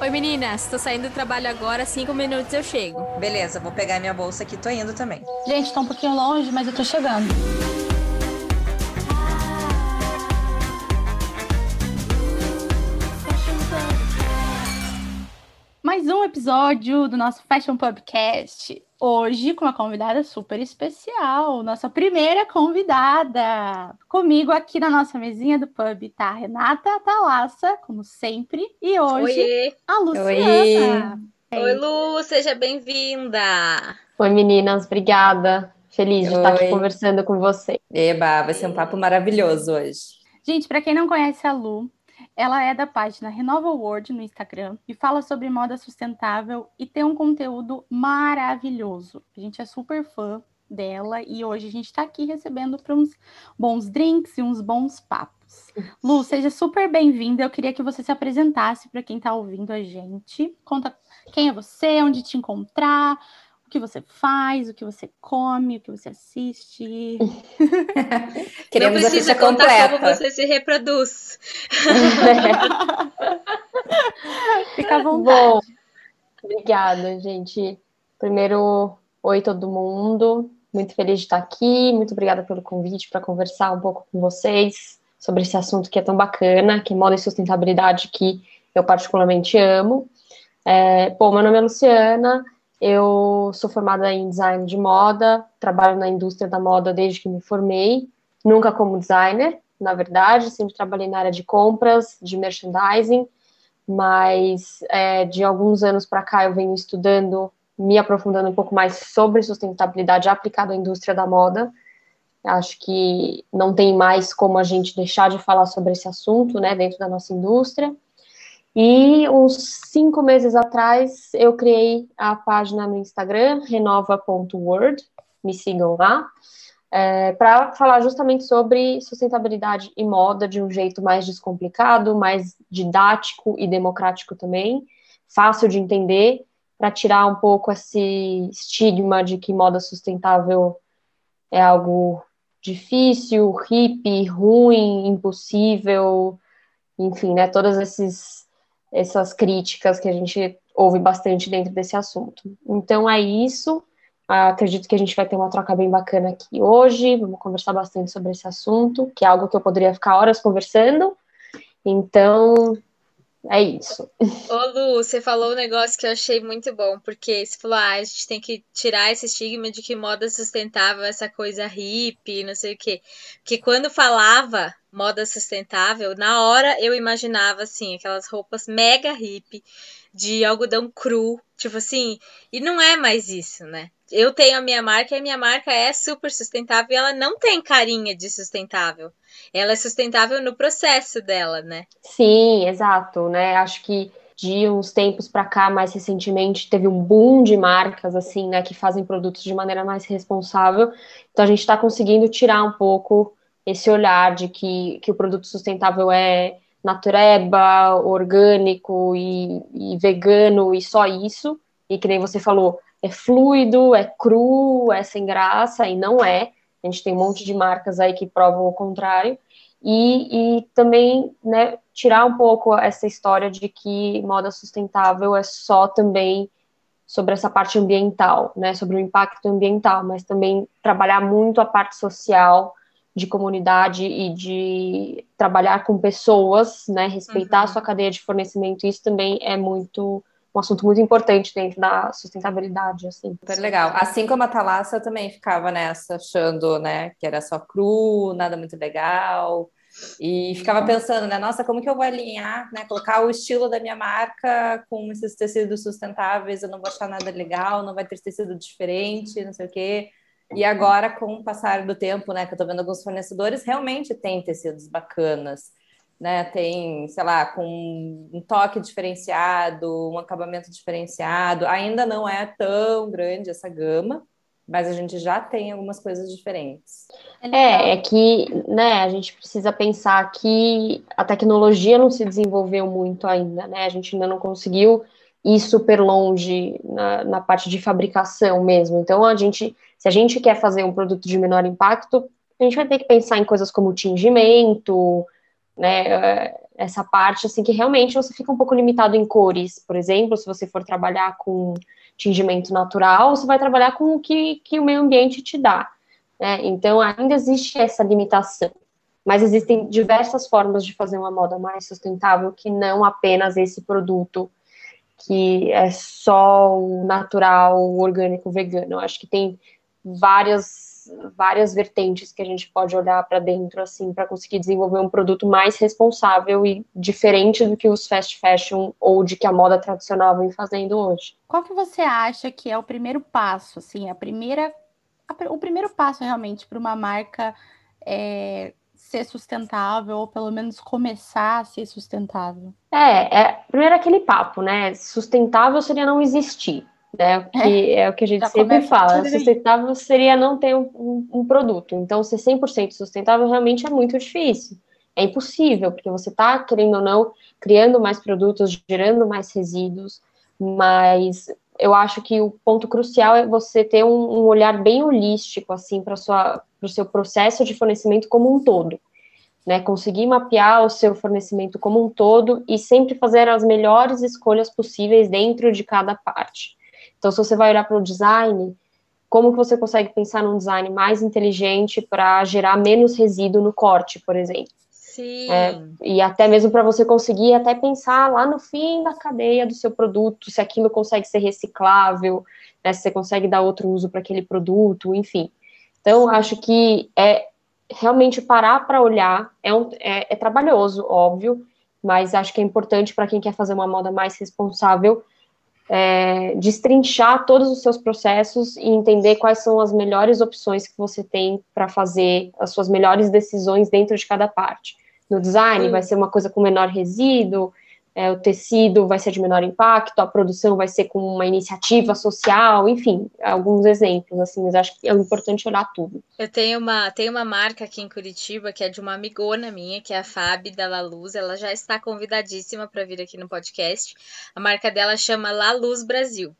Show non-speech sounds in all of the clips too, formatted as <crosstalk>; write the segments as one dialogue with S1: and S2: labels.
S1: Oi meninas, tô saindo do trabalho agora, cinco minutos eu chego.
S2: Beleza, vou pegar minha bolsa aqui, tô indo também.
S3: Gente, tá um pouquinho longe, mas eu tô chegando. Episódio do nosso Fashion Pubcast. Hoje com uma convidada super especial, nossa primeira convidada. Comigo aqui na nossa mesinha do pub tá a Renata Talassa, como sempre, e hoje
S4: Oiê.
S3: a Luciana.
S4: Oi, Lu, seja bem-vinda.
S5: Oi, meninas, obrigada. Feliz de estar aqui
S2: Oi.
S5: conversando com você.
S2: Eba, vai ser um papo maravilhoso hoje.
S3: Gente, para quem não conhece a Lu, ela é da página Renova World no Instagram e fala sobre moda sustentável e tem um conteúdo maravilhoso. A gente é super fã dela e hoje a gente está aqui recebendo para uns bons drinks e uns bons papos. Lu, <laughs> seja super bem-vinda. Eu queria que você se apresentasse para quem está ouvindo a gente. Conta quem é você, onde te encontrar, o que você faz, o que você come, o que você assiste. <laughs>
S2: Queremos
S4: Não
S2: a
S4: precisa
S2: ficha
S4: contar
S2: completa.
S4: como você se reproduz. <laughs>
S3: Fica à vontade.
S5: Bom, obrigada, gente. Primeiro, oi todo mundo. Muito feliz de estar aqui. Muito obrigada pelo convite para conversar um pouco com vocês sobre esse assunto que é tão bacana, que é moda e sustentabilidade, que eu particularmente amo. É, bom, meu nome é Luciana. Eu sou formada em design de moda, trabalho na indústria da moda desde que me formei, nunca como designer, na verdade, sempre trabalhei na área de compras, de merchandising, mas é, de alguns anos para cá eu venho estudando, me aprofundando um pouco mais sobre sustentabilidade aplicada à indústria da moda. Acho que não tem mais como a gente deixar de falar sobre esse assunto, né, dentro da nossa indústria. E uns cinco meses atrás eu criei a página no Instagram, renova.word, me sigam lá, é, para falar justamente sobre sustentabilidade e moda de um jeito mais descomplicado, mais didático e democrático também, fácil de entender, para tirar um pouco esse estigma de que moda sustentável é algo difícil, hippie, ruim, impossível, enfim, né, todas esses, essas críticas que a gente ouve bastante dentro desse assunto. Então é isso. Acredito que a gente vai ter uma troca bem bacana aqui hoje. Vamos conversar bastante sobre esse assunto, que é algo que eu poderia ficar horas conversando. Então, é isso.
S4: Ô, Lu, você falou um negócio que eu achei muito bom, porque você falou, ah, a gente tem que tirar esse estigma de que moda sustentável é essa coisa hippie, não sei o quê. Porque quando falava moda sustentável, na hora eu imaginava, assim, aquelas roupas mega hippie, de algodão cru, tipo assim, e não é mais isso, né? Eu tenho a minha marca e a minha marca é super sustentável e ela não tem carinha de sustentável. Ela é sustentável no processo dela, né?
S5: Sim, exato, né? Acho que de uns tempos para cá, mais recentemente, teve um boom de marcas assim, né, que fazem produtos de maneira mais responsável. Então a gente está conseguindo tirar um pouco esse olhar de que, que o produto sustentável é natureba, orgânico e, e vegano e só isso. E que nem você falou, é fluido, é cru, é sem graça, e não é. A gente tem um monte de marcas aí que provam o contrário. E, e também né, tirar um pouco essa história de que moda sustentável é só também sobre essa parte ambiental, né, sobre o impacto ambiental, mas também trabalhar muito a parte social de comunidade e de trabalhar com pessoas, né, respeitar
S4: Uhum.
S5: a sua cadeia de fornecimento, isso também é muito um assunto muito importante dentro da sustentabilidade, assim.
S2: Super legal. Assim como a Thalassa, eu também ficava nessa, achando, né, que era só cru, nada muito legal. E ficava pensando, né, nossa, como que eu vou alinhar, né, colocar o estilo da minha marca com esses tecidos sustentáveis, eu não vou achar nada legal, não vai ter tecido diferente, não sei o quê. E agora, com o passar do tempo, né, que eu tô vendo alguns fornecedores, realmente tem tecidos bacanas, né, tem, sei lá, com um toque diferenciado, um acabamento diferenciado, ainda não é tão grande essa gama, mas a gente já tem algumas coisas diferentes.
S5: É, é que, né, a gente precisa pensar que a tecnologia não se desenvolveu muito ainda, né? A gente ainda não conseguiu ir super longe na, na parte de fabricação mesmo. Então, a gente, se a gente quer fazer um produto de menor impacto, a gente vai ter que pensar em coisas como tingimento, né? Essa parte, assim, que realmente você fica um pouco limitado em cores, por exemplo, se você for trabalhar com tingimento natural, você vai trabalhar com o que, que o meio ambiente te dá. Né? Então, ainda existe essa limitação. Mas existem diversas formas de fazer uma moda mais sustentável que não apenas esse produto que é só o natural, o orgânico, vegano. Eu acho que tem várias várias vertentes que a gente pode olhar para dentro assim para conseguir desenvolver um produto mais responsável e diferente do que os fast fashion ou de que a moda tradicional vem fazendo hoje.
S3: Qual que você acha que é o primeiro passo, assim, a primeira a, o primeiro passo realmente para uma marca é, ser sustentável, ou pelo menos começar a ser sustentável?
S5: É, é primeiro aquele papo, né? Sustentável seria não existir, né? Que é, é o que a gente sempre fala. Sustentável seria não ter um, um, um, produto. Então, ser 100% sustentável realmente é muito difícil. É impossível, porque você está, querendo ou não, criando mais produtos, gerando mais resíduos, mas eu acho que o ponto crucial é você ter um, um olhar bem holístico, assim, para o seu processo de fornecimento como um todo. Né, conseguir mapear o seu fornecimento como um todo e sempre fazer as melhores escolhas possíveis dentro de cada parte. Então, se você vai olhar para o design, como que você consegue pensar num design mais inteligente para gerar menos resíduo no corte, por exemplo?
S4: Sim.
S5: É, e até mesmo para você conseguir até pensar lá no fim da cadeia do seu produto, se aquilo consegue ser reciclável, né, se você consegue dar outro uso para aquele produto, enfim. Então, acho que é realmente parar para olhar, é, um, é, é trabalhoso, óbvio, mas acho que é importante para quem quer fazer uma moda mais responsável é, destrinchar todos os seus processos e entender quais são as melhores opções que você tem para fazer as suas melhores decisões dentro de cada parte. No design, vai ser uma coisa com menor resíduo, é, o tecido vai ser de menor impacto, a produção vai ser com uma iniciativa social, enfim, alguns exemplos, assim, mas acho que é importante olhar tudo.
S4: Eu tenho uma, tenho uma marca aqui em Curitiba que é de uma amigona minha, que é a Fábio da La Luz, ela já está convidadíssima para vir aqui no podcast. A marca dela chama La Luz Brasil.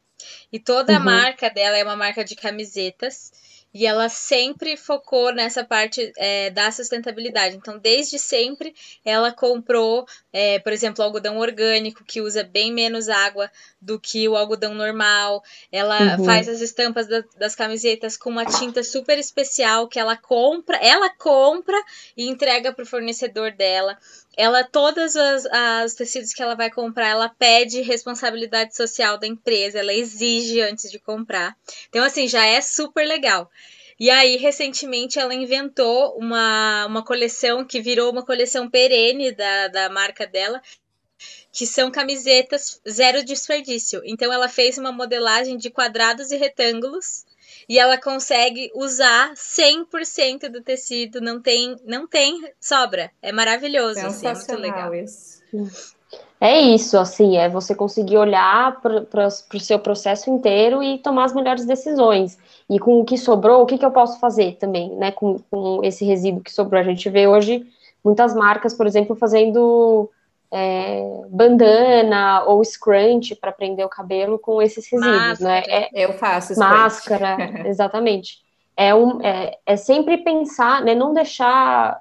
S4: E toda a uhum. marca dela é uma marca de camisetas e ela sempre focou nessa parte é, da sustentabilidade. Então, desde sempre, ela comprou, é, por exemplo, algodão orgânico, que usa bem menos água do que o algodão normal. Ela uhum. faz as estampas da, das camisetas com uma tinta super especial que ela compra, ela compra e entrega para o fornecedor dela ela todas as, as tecidos que ela vai comprar, ela pede responsabilidade social da empresa, ela exige antes de comprar. Então assim, já é super legal. E aí, recentemente, ela inventou uma, uma coleção que virou uma coleção perene da, da marca dela, que são camisetas zero desperdício. Então, ela fez uma modelagem de quadrados e retângulos e ela consegue usar 100% do tecido, não tem, não tem sobra. É maravilhoso, assim, é muito legal. Isso.
S5: É isso, assim, é você conseguir olhar para o seu processo inteiro e tomar as melhores decisões. E com o que sobrou, o que, que eu posso fazer também, né? Com, com esse resíduo que sobrou. A gente vê hoje muitas marcas, por exemplo, fazendo é, bandana ou scrunch para prender o cabelo com esses resíduos, né?
S2: máscara. né? É, eu faço
S5: máscara, <laughs> exatamente. É, um, é, é sempre pensar, né? Não deixar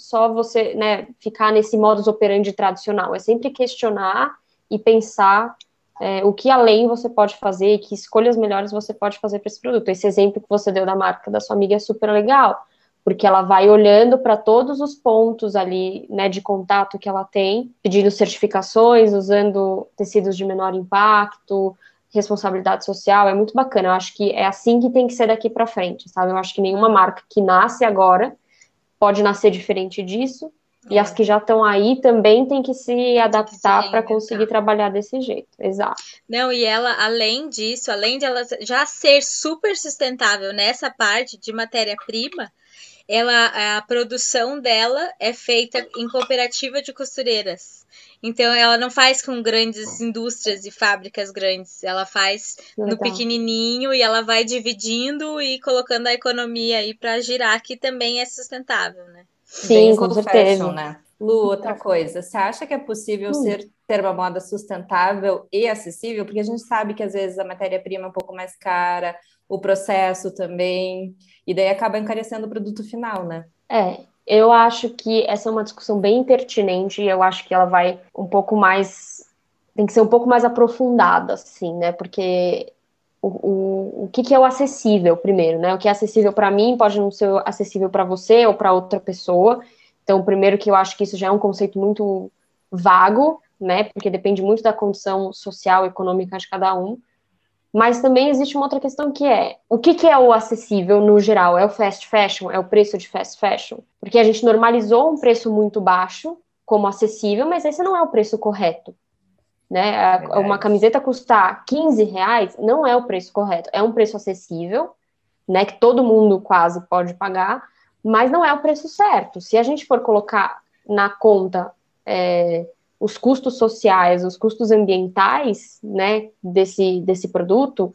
S5: só você, né? Ficar nesse modus operandi tradicional. É sempre questionar e pensar é, o que além você pode fazer, que escolhas melhores você pode fazer para esse produto. Esse exemplo que você deu da marca da sua amiga é super legal porque ela vai olhando para todos os pontos ali, né, de contato que ela tem, pedindo certificações, usando tecidos de menor impacto, responsabilidade social, é muito bacana. Eu acho que é assim que tem que ser daqui para frente, sabe? Eu acho que nenhuma marca que nasce agora pode nascer diferente disso. E as que já estão aí também tem que se adaptar para conseguir trabalhar desse jeito. Exato.
S4: Não, e ela, além disso, além de ela já ser super sustentável nessa parte de matéria-prima, ela a produção dela é feita em cooperativa de costureiras. Então ela não faz com grandes indústrias e fábricas grandes, ela faz Legal. no pequenininho e ela vai dividindo e colocando a economia aí para girar que também é sustentável, né?
S5: Sim, com certeza. Fashion,
S2: né? Lu, outra coisa, você acha que é possível hum. ser, ter uma moda sustentável e acessível? Porque a gente sabe que às vezes a matéria-prima é um pouco mais cara, o processo também, e daí acaba encarecendo o produto final, né?
S5: É, Eu acho que essa é uma discussão bem pertinente e eu acho que ela vai um pouco mais. tem que ser um pouco mais aprofundada, assim, né? Porque o, o, o que, que é o acessível, primeiro, né? O que é acessível para mim pode não ser acessível para você ou para outra pessoa. Então, primeiro que eu acho que isso já é um conceito muito vago, né? Porque depende muito da condição social e econômica de cada um. Mas também existe uma outra questão que é: o que, que, é o acessível no geral? É o fast fashion? É o preço de fast fashion? Porque a gente normalizou um preço muito baixo como acessível, mas esse não é o preço correto. Né? Uma camiseta custar 15 reais não é o preço correto, é um preço acessível, né? Que todo mundo quase pode pagar, mas não é o preço certo. Se a gente for colocar na conta é, os custos sociais, os custos ambientais, né, desse, desse produto,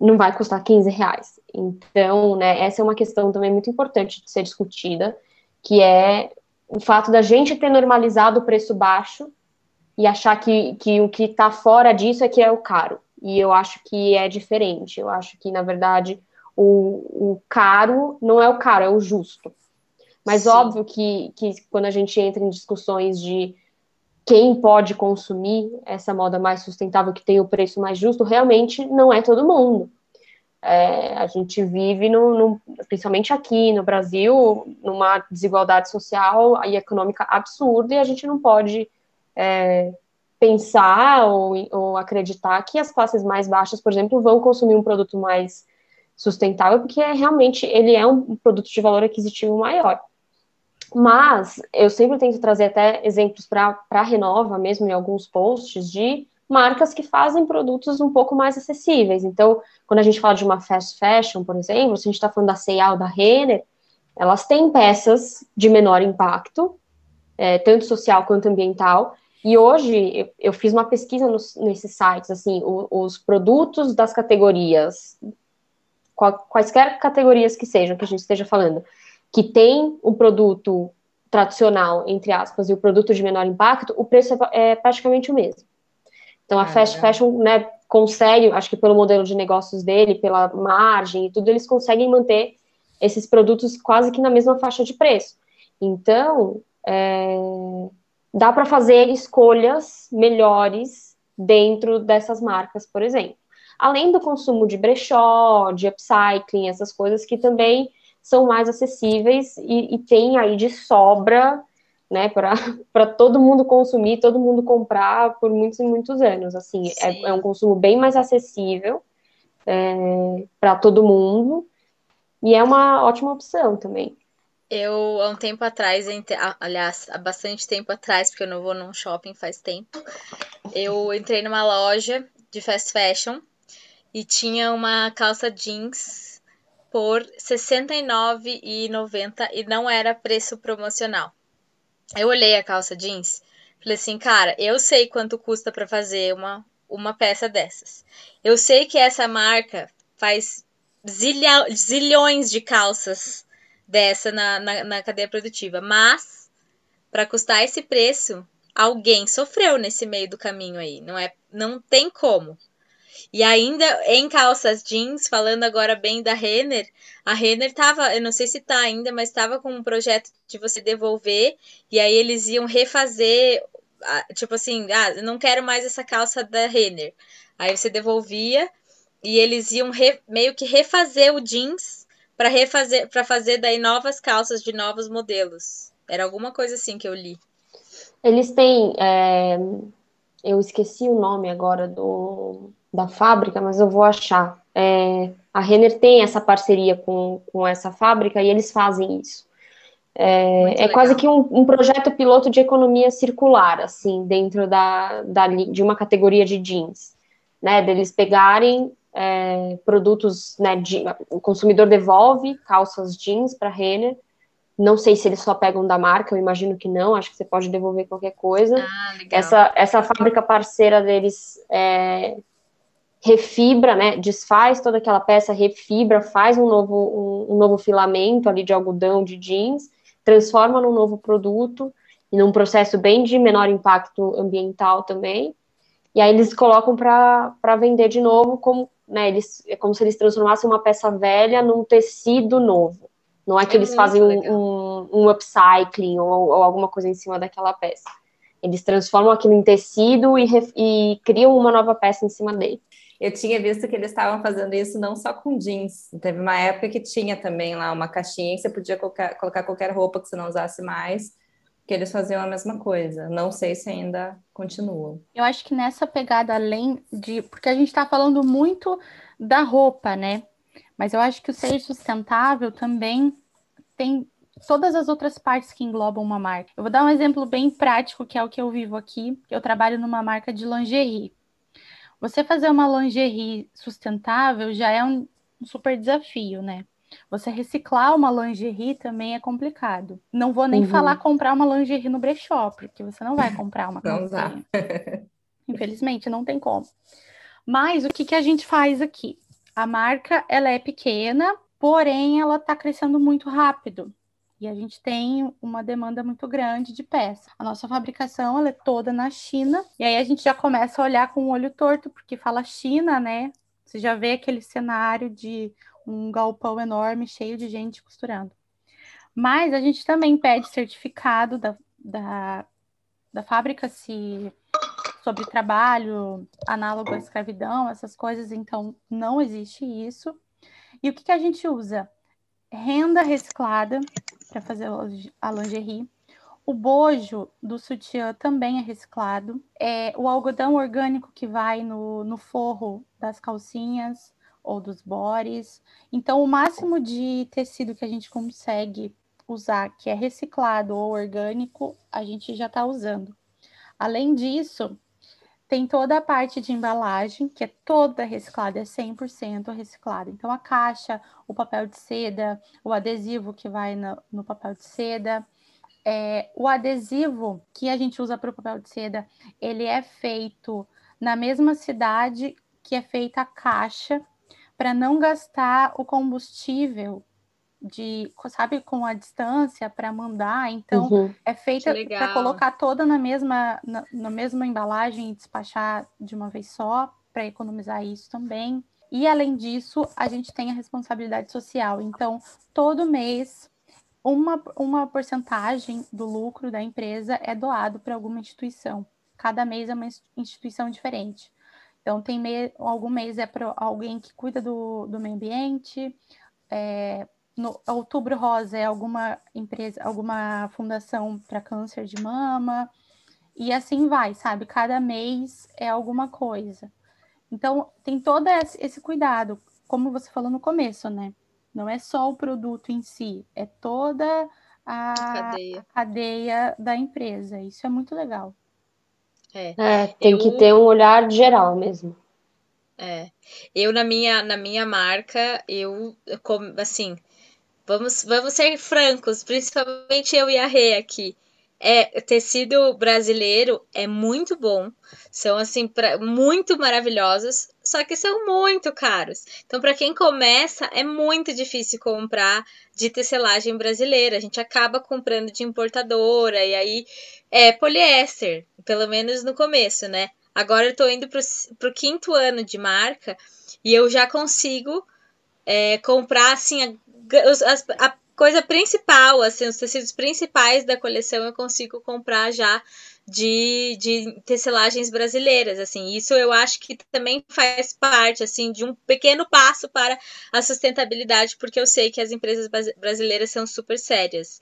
S5: não vai custar 15 reais. Então, né, essa é uma questão também muito importante de ser discutida, que é o fato da gente ter normalizado o preço baixo e achar que, que o que está fora disso é que é o caro. E eu acho que é diferente. Eu acho que, na verdade, o, o caro não é o caro, é o justo. Mas Sim. óbvio que, que quando a gente entra em discussões de quem pode consumir essa moda mais sustentável, que tem o preço mais justo, realmente não é todo mundo. É, a gente vive, no, no, principalmente aqui no Brasil, numa desigualdade social e econômica absurda, e a gente não pode é, pensar ou, ou acreditar que as classes mais baixas, por exemplo, vão consumir um produto mais sustentável, porque é, realmente ele é um produto de valor aquisitivo maior. Mas eu sempre tento trazer até exemplos para a Renova, mesmo em alguns posts, de marcas que fazem produtos um pouco mais acessíveis. Então, quando a gente fala de uma fast fashion, por exemplo, se a gente está falando da C&A ou da Renner, elas têm peças de menor impacto, é, tanto social quanto ambiental. E hoje eu, eu fiz uma pesquisa nos, nesses sites, assim, o, os produtos das categorias, qual, quaisquer categorias que sejam que a gente esteja falando, que tem um produto tradicional, entre aspas, e o produto de menor impacto, o preço é, é praticamente o mesmo. Então, a é, fast fashion, né, consegue, acho que pelo modelo de negócios dele, pela margem e tudo, eles conseguem manter esses produtos quase que na mesma faixa de preço. Então, é, dá para fazer escolhas melhores dentro dessas marcas, por exemplo. Além do consumo de brechó, de upcycling, essas coisas que também são mais acessíveis e, e tem aí de sobra, né, para <laughs> todo mundo consumir, todo mundo comprar por muitos e muitos anos. Assim, é, é, um consumo bem mais acessível é, para todo mundo e é uma ótima opção também.
S4: Eu, há um tempo atrás, aliás, há bastante tempo atrás, porque eu não vou num shopping faz tempo, eu entrei numa loja de fast fashion e tinha uma calça jeans por R$ 69,90 e não era preço promocional. Eu olhei a calça jeans, falei assim, cara, eu sei quanto custa para fazer uma, uma peça dessas. Eu sei que essa marca faz zilha, zilhões de calças dessa na, na, na cadeia produtiva, mas para custar esse preço, alguém sofreu nesse meio do caminho aí, não é? Não tem como. E ainda em calças jeans, falando agora bem da Renner, a Renner tava, eu não sei se tá ainda, mas estava com um projeto de você devolver, e aí eles iam refazer, tipo assim, ah, eu não quero mais essa calça da Renner. Aí você devolvia e eles iam re, meio que refazer o jeans para refazer para fazer daí novas calças de novos modelos. Era alguma coisa assim que eu li.
S5: Eles têm, é, eu esqueci o nome agora do da fábrica, mas eu vou achar. É, a Renner tem essa parceria com, com essa fábrica e eles fazem isso. É, é quase que um, um, projeto piloto de economia circular, assim, dentro da, da, de uma categoria de jeans, né? Deles pegarem é, produtos, né? De, o consumidor devolve calças jeans para Renner. Não sei se eles só pegam da marca, eu imagino que não, acho que você pode devolver qualquer coisa.
S4: Ah,
S5: essa, essa fábrica parceira deles é, refibra, né, desfaz toda aquela peça, refibra, faz um novo, um, um, novo filamento ali de algodão de jeans, transforma num novo produto, e num processo bem de menor impacto ambiental também, e aí eles colocam para vender de novo, como, né, eles, é como se eles transformassem uma peça velha num tecido novo, Não é que
S4: É
S5: eles
S4: muito
S5: fazem um,
S4: legal.
S5: um, um upcycling ou, ou alguma coisa em cima daquela peça. Eles transformam aquilo em tecido e, e criam uma nova peça em cima dele.
S2: Eu tinha visto que eles estavam fazendo isso não só com jeans. Teve uma época que tinha também lá uma caixinha que você podia colocar, colocar qualquer roupa que você não usasse mais, que eles faziam a mesma coisa. Não sei se ainda continuam.
S3: Eu acho que nessa pegada, além de. Porque a gente está falando muito da roupa, né? Mas eu acho que o ser sustentável também tem todas as outras partes que englobam uma marca. Eu vou dar um exemplo bem prático, que é o que eu vivo aqui. Eu trabalho numa marca de lingerie. Você fazer uma lingerie sustentável já é um super desafio, né? Você reciclar uma lingerie também é complicado. Não vou nem
S5: Uhum.
S3: falar comprar uma lingerie no brechó, porque você não vai comprar uma <laughs> calcinha. Infelizmente, não tem como. Mas o que, que a gente faz aqui? A marca, ela é pequena, porém ela está crescendo muito rápido. E a gente tem uma demanda muito grande de peça. A nossa fabricação, ela é toda na China. E aí a gente já começa a olhar com o olho torto, porque fala China, né? Você já vê aquele cenário de um galpão enorme, cheio de gente costurando. Mas a gente também pede certificado da, da, da fábrica se sobre trabalho análogo à escravidão, essas coisas, então não existe isso. E o que, que a gente usa? Renda reciclada para fazer a lingerie. O bojo do sutiã também é reciclado. É, o algodão orgânico que vai no, no forro das calcinhas ou dos bores. Então, o máximo de tecido que a gente consegue usar, que é reciclado ou orgânico, a gente já está usando. Além disso, tem toda a parte de embalagem, que é toda reciclada, é 100% reciclada. Então, a caixa, o papel de seda, o adesivo que vai no, no papel de seda. É, o adesivo que a gente usa para o papel de seda, ele é feito na mesma cidade que é feita a caixa, para não gastar o combustível de, sabe, com a distância para mandar. Então,
S5: Uhum.
S3: é feita para colocar toda na mesma, na, na mesma embalagem e despachar de uma vez só, para economizar isso também. E além disso, a gente tem a responsabilidade social. Então, todo mês, uma, uma porcentagem do lucro da empresa é doado para alguma instituição. Cada mês é uma ins- instituição diferente. Então, tem me- algum mês é para alguém que cuida do, do meio ambiente, é, no Outubro Rosa é alguma empresa, alguma fundação para câncer de mama, e assim vai, sabe? Cada mês é alguma coisa. Então, tem todo esse cuidado, como você falou no começo, né? Não é só o produto em si, é toda a
S4: Cadeia.
S3: cadeia da empresa. Isso é muito legal.
S4: É.
S5: É, tem
S4: Eu-
S5: que ter um olhar geral mesmo.
S4: É. Eu na minha na minha marca, eu assim, vamos vamos ser francos, principalmente eu e a Rê aqui. É, tecido brasileiro é muito bom, são assim pra, muito maravilhosos, só que são muito caros. Então, para quem começa, é muito difícil comprar de tecelagem brasileira. A gente acaba comprando de importadora e aí é poliéster, pelo menos no começo, né? Agora eu tô indo pro, pro quinto ano de marca e eu já consigo é, comprar assim as- a coisa principal, assim, os tecidos principais da coleção eu consigo comprar já de, de tecelagens brasileiras, assim. Isso eu acho que também faz parte, assim, de um pequeno passo para a sustentabilidade, porque eu sei que as empresas bras- brasileiras são super sérias.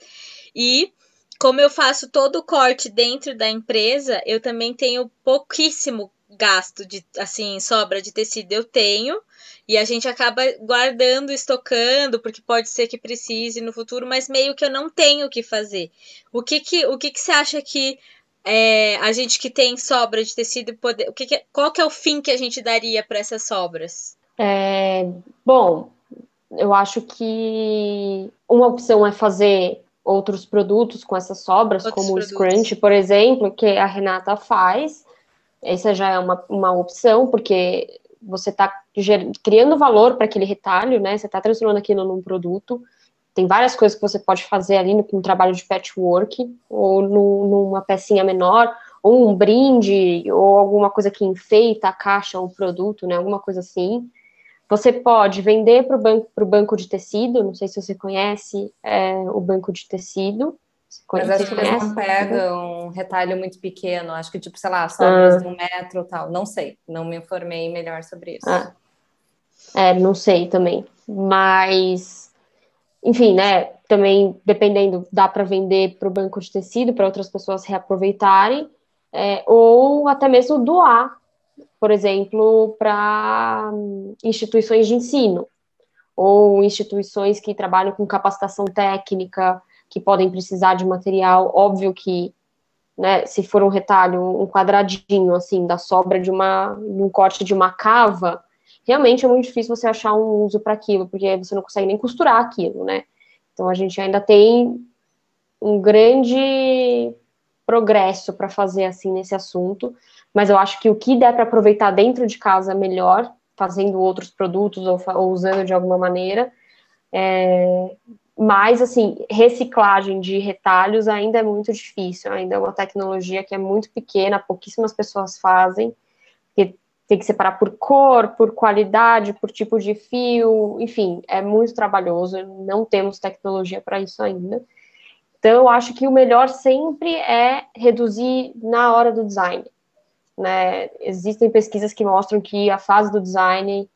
S4: E como eu faço todo o corte dentro da empresa, eu também tenho pouquíssimo gasto de assim, sobra de tecido eu tenho, e a gente acaba guardando, estocando, porque pode ser que precise no futuro, mas meio que eu não tenho o que fazer. O que que, o que, que você acha que é, a gente que tem sobra de tecido poder, o que que- qual que é o fim que a gente daria para essas sobras?
S5: É, bom, eu acho que uma opção é fazer outros produtos com essas sobras,
S4: Outros
S5: como o
S4: produtos.
S5: scrunch, por exemplo, que a Renata faz. Essa já é uma, uma opção, porque você está criando valor para aquele retalho, né? Você está transformando aquilo num produto. Tem várias coisas que você pode fazer ali no, no trabalho de patchwork, ou no, numa pecinha menor, ou um brinde, ou alguma coisa que enfeita a caixa ou o produto, né? Alguma coisa assim. Você pode vender para o banco, banco de tecido, não sei se você conhece é, o banco de tecido.
S2: Mas acho que eles não pegam um retalho muito pequeno, acho que, tipo, sei lá, sobras ah. de um metro tal. Não sei, não me informei melhor sobre isso. Ah.
S5: É, não sei também. Mas, enfim, né? Também, dependendo, dá para vender para o banco de tecido, para outras pessoas reaproveitarem, é, ou até mesmo doar, por exemplo, para instituições de ensino, ou instituições que trabalham com capacitação técnica, que podem precisar de material. Óbvio que, né, se for um retalho, um quadradinho, assim, da sobra de uma, um corte de uma cava, realmente é muito difícil você achar um uso para aquilo, porque você não consegue nem costurar aquilo, né? Então a gente ainda tem um grande progresso para fazer assim nesse assunto, mas eu acho que o que der para aproveitar dentro de casa melhor, fazendo outros produtos ou, ou usando de alguma maneira, é, mas, assim, reciclagem de retalhos ainda é muito difícil, ainda é uma tecnologia que é muito pequena, pouquíssimas pessoas fazem, porque tem que separar por cor, por qualidade, por tipo de fio, enfim, é muito trabalhoso, não temos tecnologia para isso ainda. Então, eu acho que o melhor sempre é reduzir na hora do design. Né? Existem pesquisas que mostram que a fase do design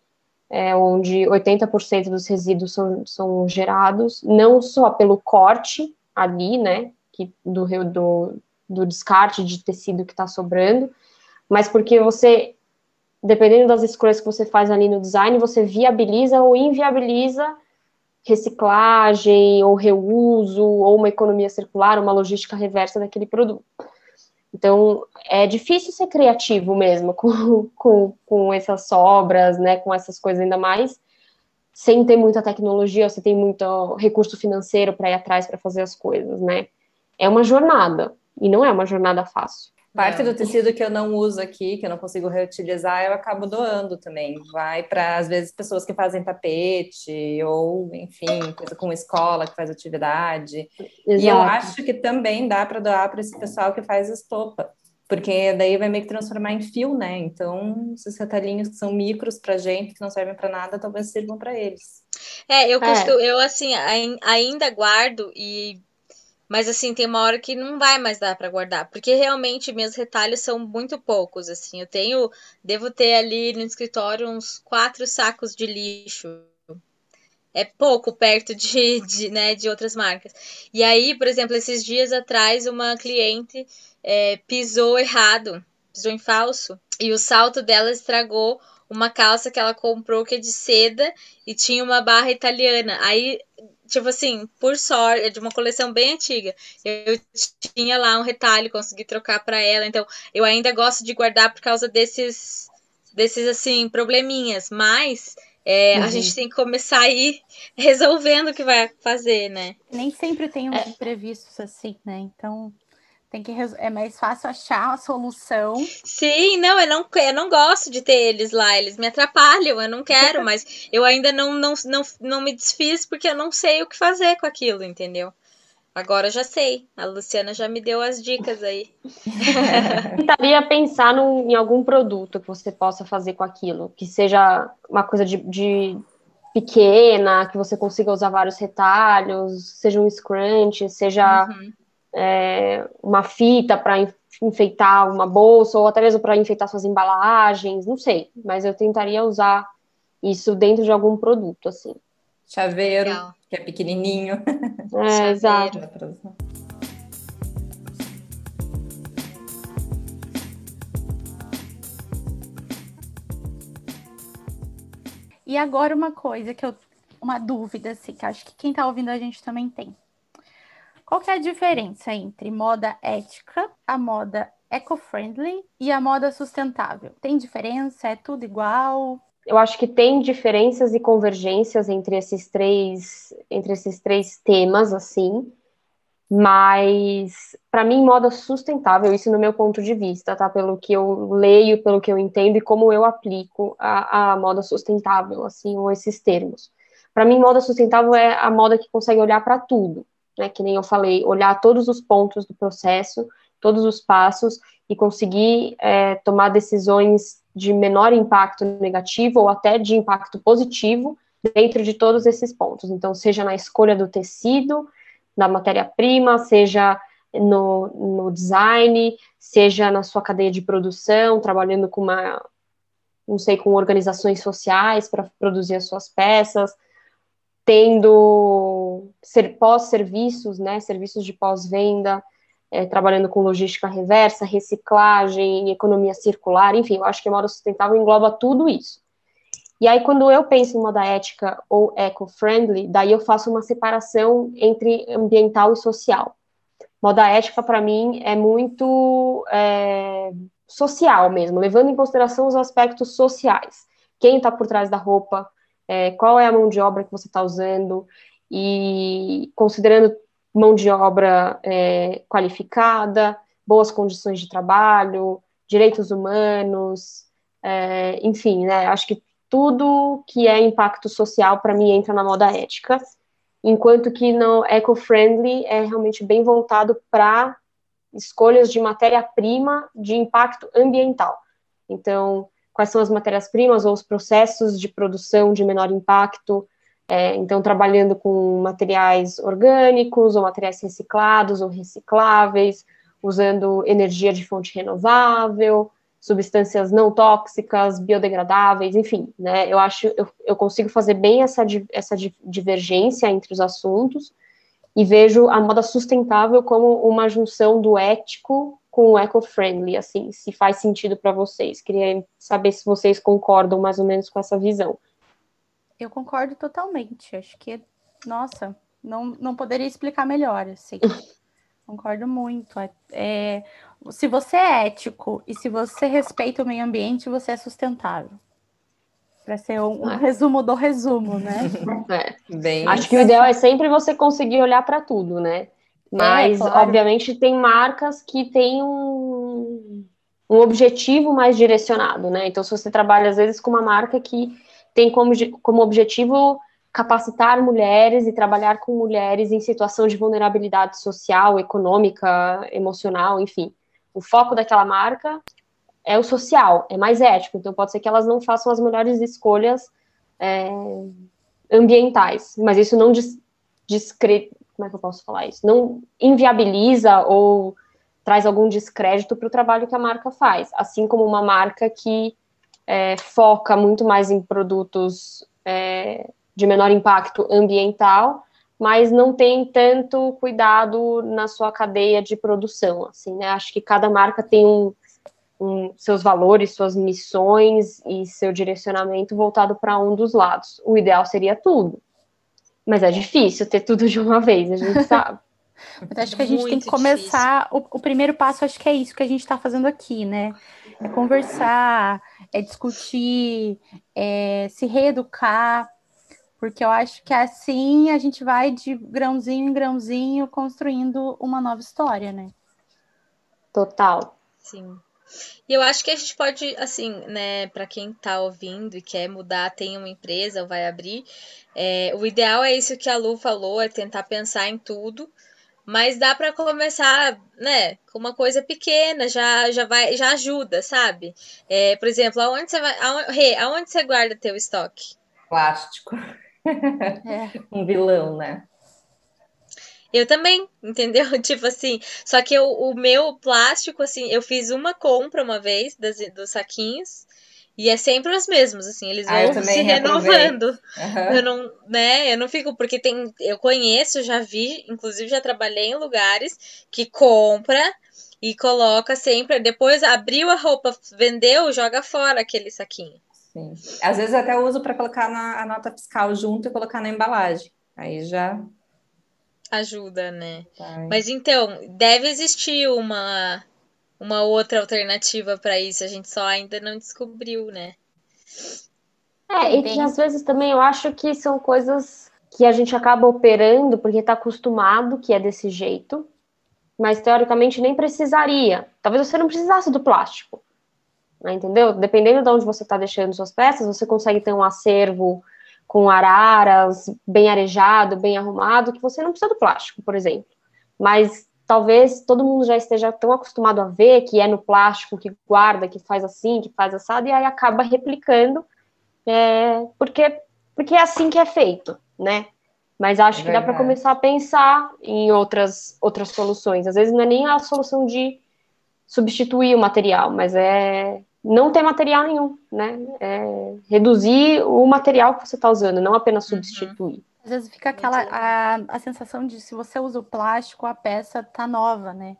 S5: é, onde 80% dos resíduos são, são gerados, não só pelo corte ali, né, que, do, do, do descarte de tecido que está sobrando, mas porque você, dependendo das escolhas que você faz ali no design, você viabiliza ou inviabiliza reciclagem ou reuso ou uma economia circular, uma logística reversa daquele produto. Então, é difícil ser criativo mesmo <laughs> com, com, com essas sobras, né, com essas coisas ainda mais, sem ter muita tecnologia, você tem muito recurso financeiro para ir atrás para fazer as coisas, né? É uma jornada, e não é uma jornada fácil.
S2: Parte do tecido que eu não uso aqui, que eu não consigo reutilizar, eu acabo doando também. Vai para, às vezes, pessoas que fazem tapete, ou, enfim, coisa com escola que faz atividade. Exato. E eu acho que também dá para doar para esse pessoal que faz estopa, porque daí vai meio que transformar em fio, né? Então, esses retalhinhos que são micros para gente, que não servem para nada, talvez sirvam para eles.
S4: É, eu costumo, é. eu assim, ainda guardo e mas assim, tem uma hora que não vai mais dar para guardar, porque realmente meus retalhos são muito poucos, assim. Eu tenho, devo ter ali no escritório uns quatro sacos de lixo. É pouco perto de, de, né, de outras marcas. E aí, por exemplo, esses dias atrás, uma cliente é, pisou errado, pisou em falso, e o salto dela estragou uma calça que ela comprou que é de seda e tinha uma barra italiana. Aí tipo assim, por sorte, é de uma coleção bem antiga. Eu tinha lá um retalho, consegui trocar para ela. Então, eu ainda gosto de guardar por causa desses, desses assim, probleminhas. Mas é, uhum. a gente tem que começar a ir <laughs> resolvendo o que vai fazer, né?
S3: Nem sempre tem uns é. imprevistos assim, né? Então, tem que é mais fácil achar a solução.
S4: Sim, não, eu não, eu não gosto de ter eles lá, eles me atrapalham, eu não quero, <laughs> mas eu ainda não, não, não, não me desfiz porque eu não sei o que fazer com aquilo, entendeu? Agora eu já sei. A Luciana já me deu as dicas aí. <laughs>
S5: Tentaria pensar num, em algum produto que você possa fazer com aquilo, que seja uma coisa de, de pequena, que você consiga usar vários retalhos, seja um scrunch, seja uhum é, uma fita para enfeitar uma bolsa, ou até mesmo para enfeitar suas embalagens, não sei, mas eu tentaria usar isso dentro de algum produto, assim.
S2: Chaveiro, Legal. que é pequenininho.
S5: É, exato.
S3: E agora uma coisa que eu, uma dúvida, assim, que acho que quem está ouvindo a gente também tem. Qual é a diferença entre moda ética, a moda eco-friendly e a moda sustentável? Tem diferença? É tudo igual?
S5: Eu acho que tem diferenças e convergências entre esses três, entre esses três temas, assim. Mas, para mim, moda sustentável, isso no meu ponto de vista, tá? Pelo que eu leio, pelo que eu entendo e como eu aplico a, a moda sustentável, assim, ou esses termos. Para mim, moda sustentável é a moda que consegue olhar para tudo né, que nem eu falei, olhar todos os pontos do processo, todos os passos e conseguir é, tomar decisões de menor impacto negativo ou até de impacto positivo dentro de todos esses pontos. Então, seja na escolha do tecido, da matéria-prima, seja no, no design, seja na sua cadeia de produção, trabalhando com uma, não sei, com organizações sociais para produzir as suas peças, tendo ser, pós-serviços, né, serviços de pós-venda, é, trabalhando com logística reversa, reciclagem, economia circular, enfim, eu acho que a moda sustentável engloba tudo isso. E aí, quando eu penso em moda ética ou eco-friendly, daí eu faço uma separação entre ambiental e social. Moda ética, para mim, é muito é, social mesmo, levando em consideração os aspectos sociais. Quem está por trás da roupa, é, qual é a mão de obra que você está usando, e considerando mão de obra é, qualificada, boas condições de trabalho, direitos humanos, é, enfim, né, acho que tudo que é impacto social, para mim, entra na moda ética, enquanto que no eco-friendly é realmente bem voltado para escolhas de matéria-prima de impacto ambiental. Então, quais são as matérias-primas ou os processos de produção de menor impacto, é, então, trabalhando com materiais orgânicos ou materiais reciclados ou recicláveis, usando energia de fonte renovável, substâncias não tóxicas, biodegradáveis, enfim, né? Eu acho, eu, eu consigo fazer bem essa, essa divergência entre os assuntos e vejo a moda sustentável como uma junção do ético com o eco-friendly, assim, se faz sentido para vocês. Queria saber se vocês concordam mais ou menos com essa visão.
S3: Eu concordo totalmente. Acho que, nossa, não, não poderia explicar melhor, assim. <laughs> Concordo muito. É, é, se você é ético e se você respeita o meio ambiente, você é sustentável. Para ser um, um é. resumo do resumo, né? <laughs>
S5: É. Bem Acho que o ideal é sempre você conseguir olhar para tudo, né? Mas, é, claro. obviamente, tem marcas que têm um, um objetivo mais direcionado, né? Então, se você trabalha, às vezes, com uma marca que tem como, como objetivo capacitar mulheres e trabalhar com mulheres em situação de vulnerabilidade social, econômica, emocional, enfim. O foco daquela marca é o social, é mais ético, então pode ser que elas não façam as melhores escolhas é, ambientais, mas isso não discre... como é que eu posso falar isso? Não inviabiliza ou traz algum descrédito para o trabalho que a marca faz, assim como uma marca que é, foca muito mais em produtos é, de menor impacto ambiental, mas não tem tanto cuidado na sua cadeia de produção, assim, né? Acho que cada marca tem um, um seus valores, suas missões e seu direcionamento voltado para um dos lados. O ideal seria tudo, mas é difícil ter tudo de uma vez, a gente sabe. <laughs>
S3: Mas acho que a gente Muito tem que começar. O, o, primeiro passo, acho que é isso que a gente está fazendo aqui, né? É conversar, é discutir, é se reeducar, porque eu acho que assim a gente vai de grãozinho em grãozinho construindo uma nova história, né?
S5: Total.
S4: Sim. E eu acho que a gente pode, assim, né, para quem tá ouvindo e quer mudar, tem uma empresa ou vai abrir, é, o ideal é isso que a Lu falou, é tentar pensar em tudo, mas dá para começar, né, com uma coisa pequena, já já vai, já ajuda, sabe? É, por exemplo, aonde você vai, aonde, aonde você guarda teu estoque?
S2: Plástico. É. <laughs> um vilão, né?
S4: Eu também, entendeu? <laughs> Tipo assim, só que eu, o meu plástico, assim, eu fiz uma compra uma vez das, dos saquinhos e é sempre os mesmos, assim, eles ah, vão <laughs> se renovando. Uhum. Eu não, né, eu não fico, porque tem, eu conheço, já vi, inclusive já trabalhei em lugares que compra e coloca sempre, depois abriu a roupa, vendeu, joga fora aquele saquinho.
S2: Sim. Às vezes até uso para colocar na, a nota fiscal junto e colocar na embalagem. Aí já.
S4: Ajuda, né? Vai. Mas então, deve existir uma, uma outra alternativa para isso. A gente só ainda não descobriu, né?
S5: É, e que às vezes também eu acho que são coisas que a gente acaba operando porque está acostumado que é desse jeito, mas teoricamente nem precisaria. Talvez você não precisasse do plástico né, entendeu? Dependendo de onde você está deixando suas peças, você consegue ter um acervo com araras, bem arejado, bem arrumado, que você não precisa do plástico, por exemplo. Mas talvez todo mundo já esteja tão acostumado a ver que é no plástico que guarda, que faz assim, que faz assado, e aí acaba replicando, é, porque, porque é assim que é feito, né? Mas acho é que dá para começar a pensar em outras, outras soluções. Às vezes não é nem a solução de substituir o material, mas é não ter material nenhum, né? É reduzir o material que você está usando, não apenas uhum. substituir.
S3: Às vezes fica aquela a, a sensação de se você usa o plástico, a peça tá nova, né?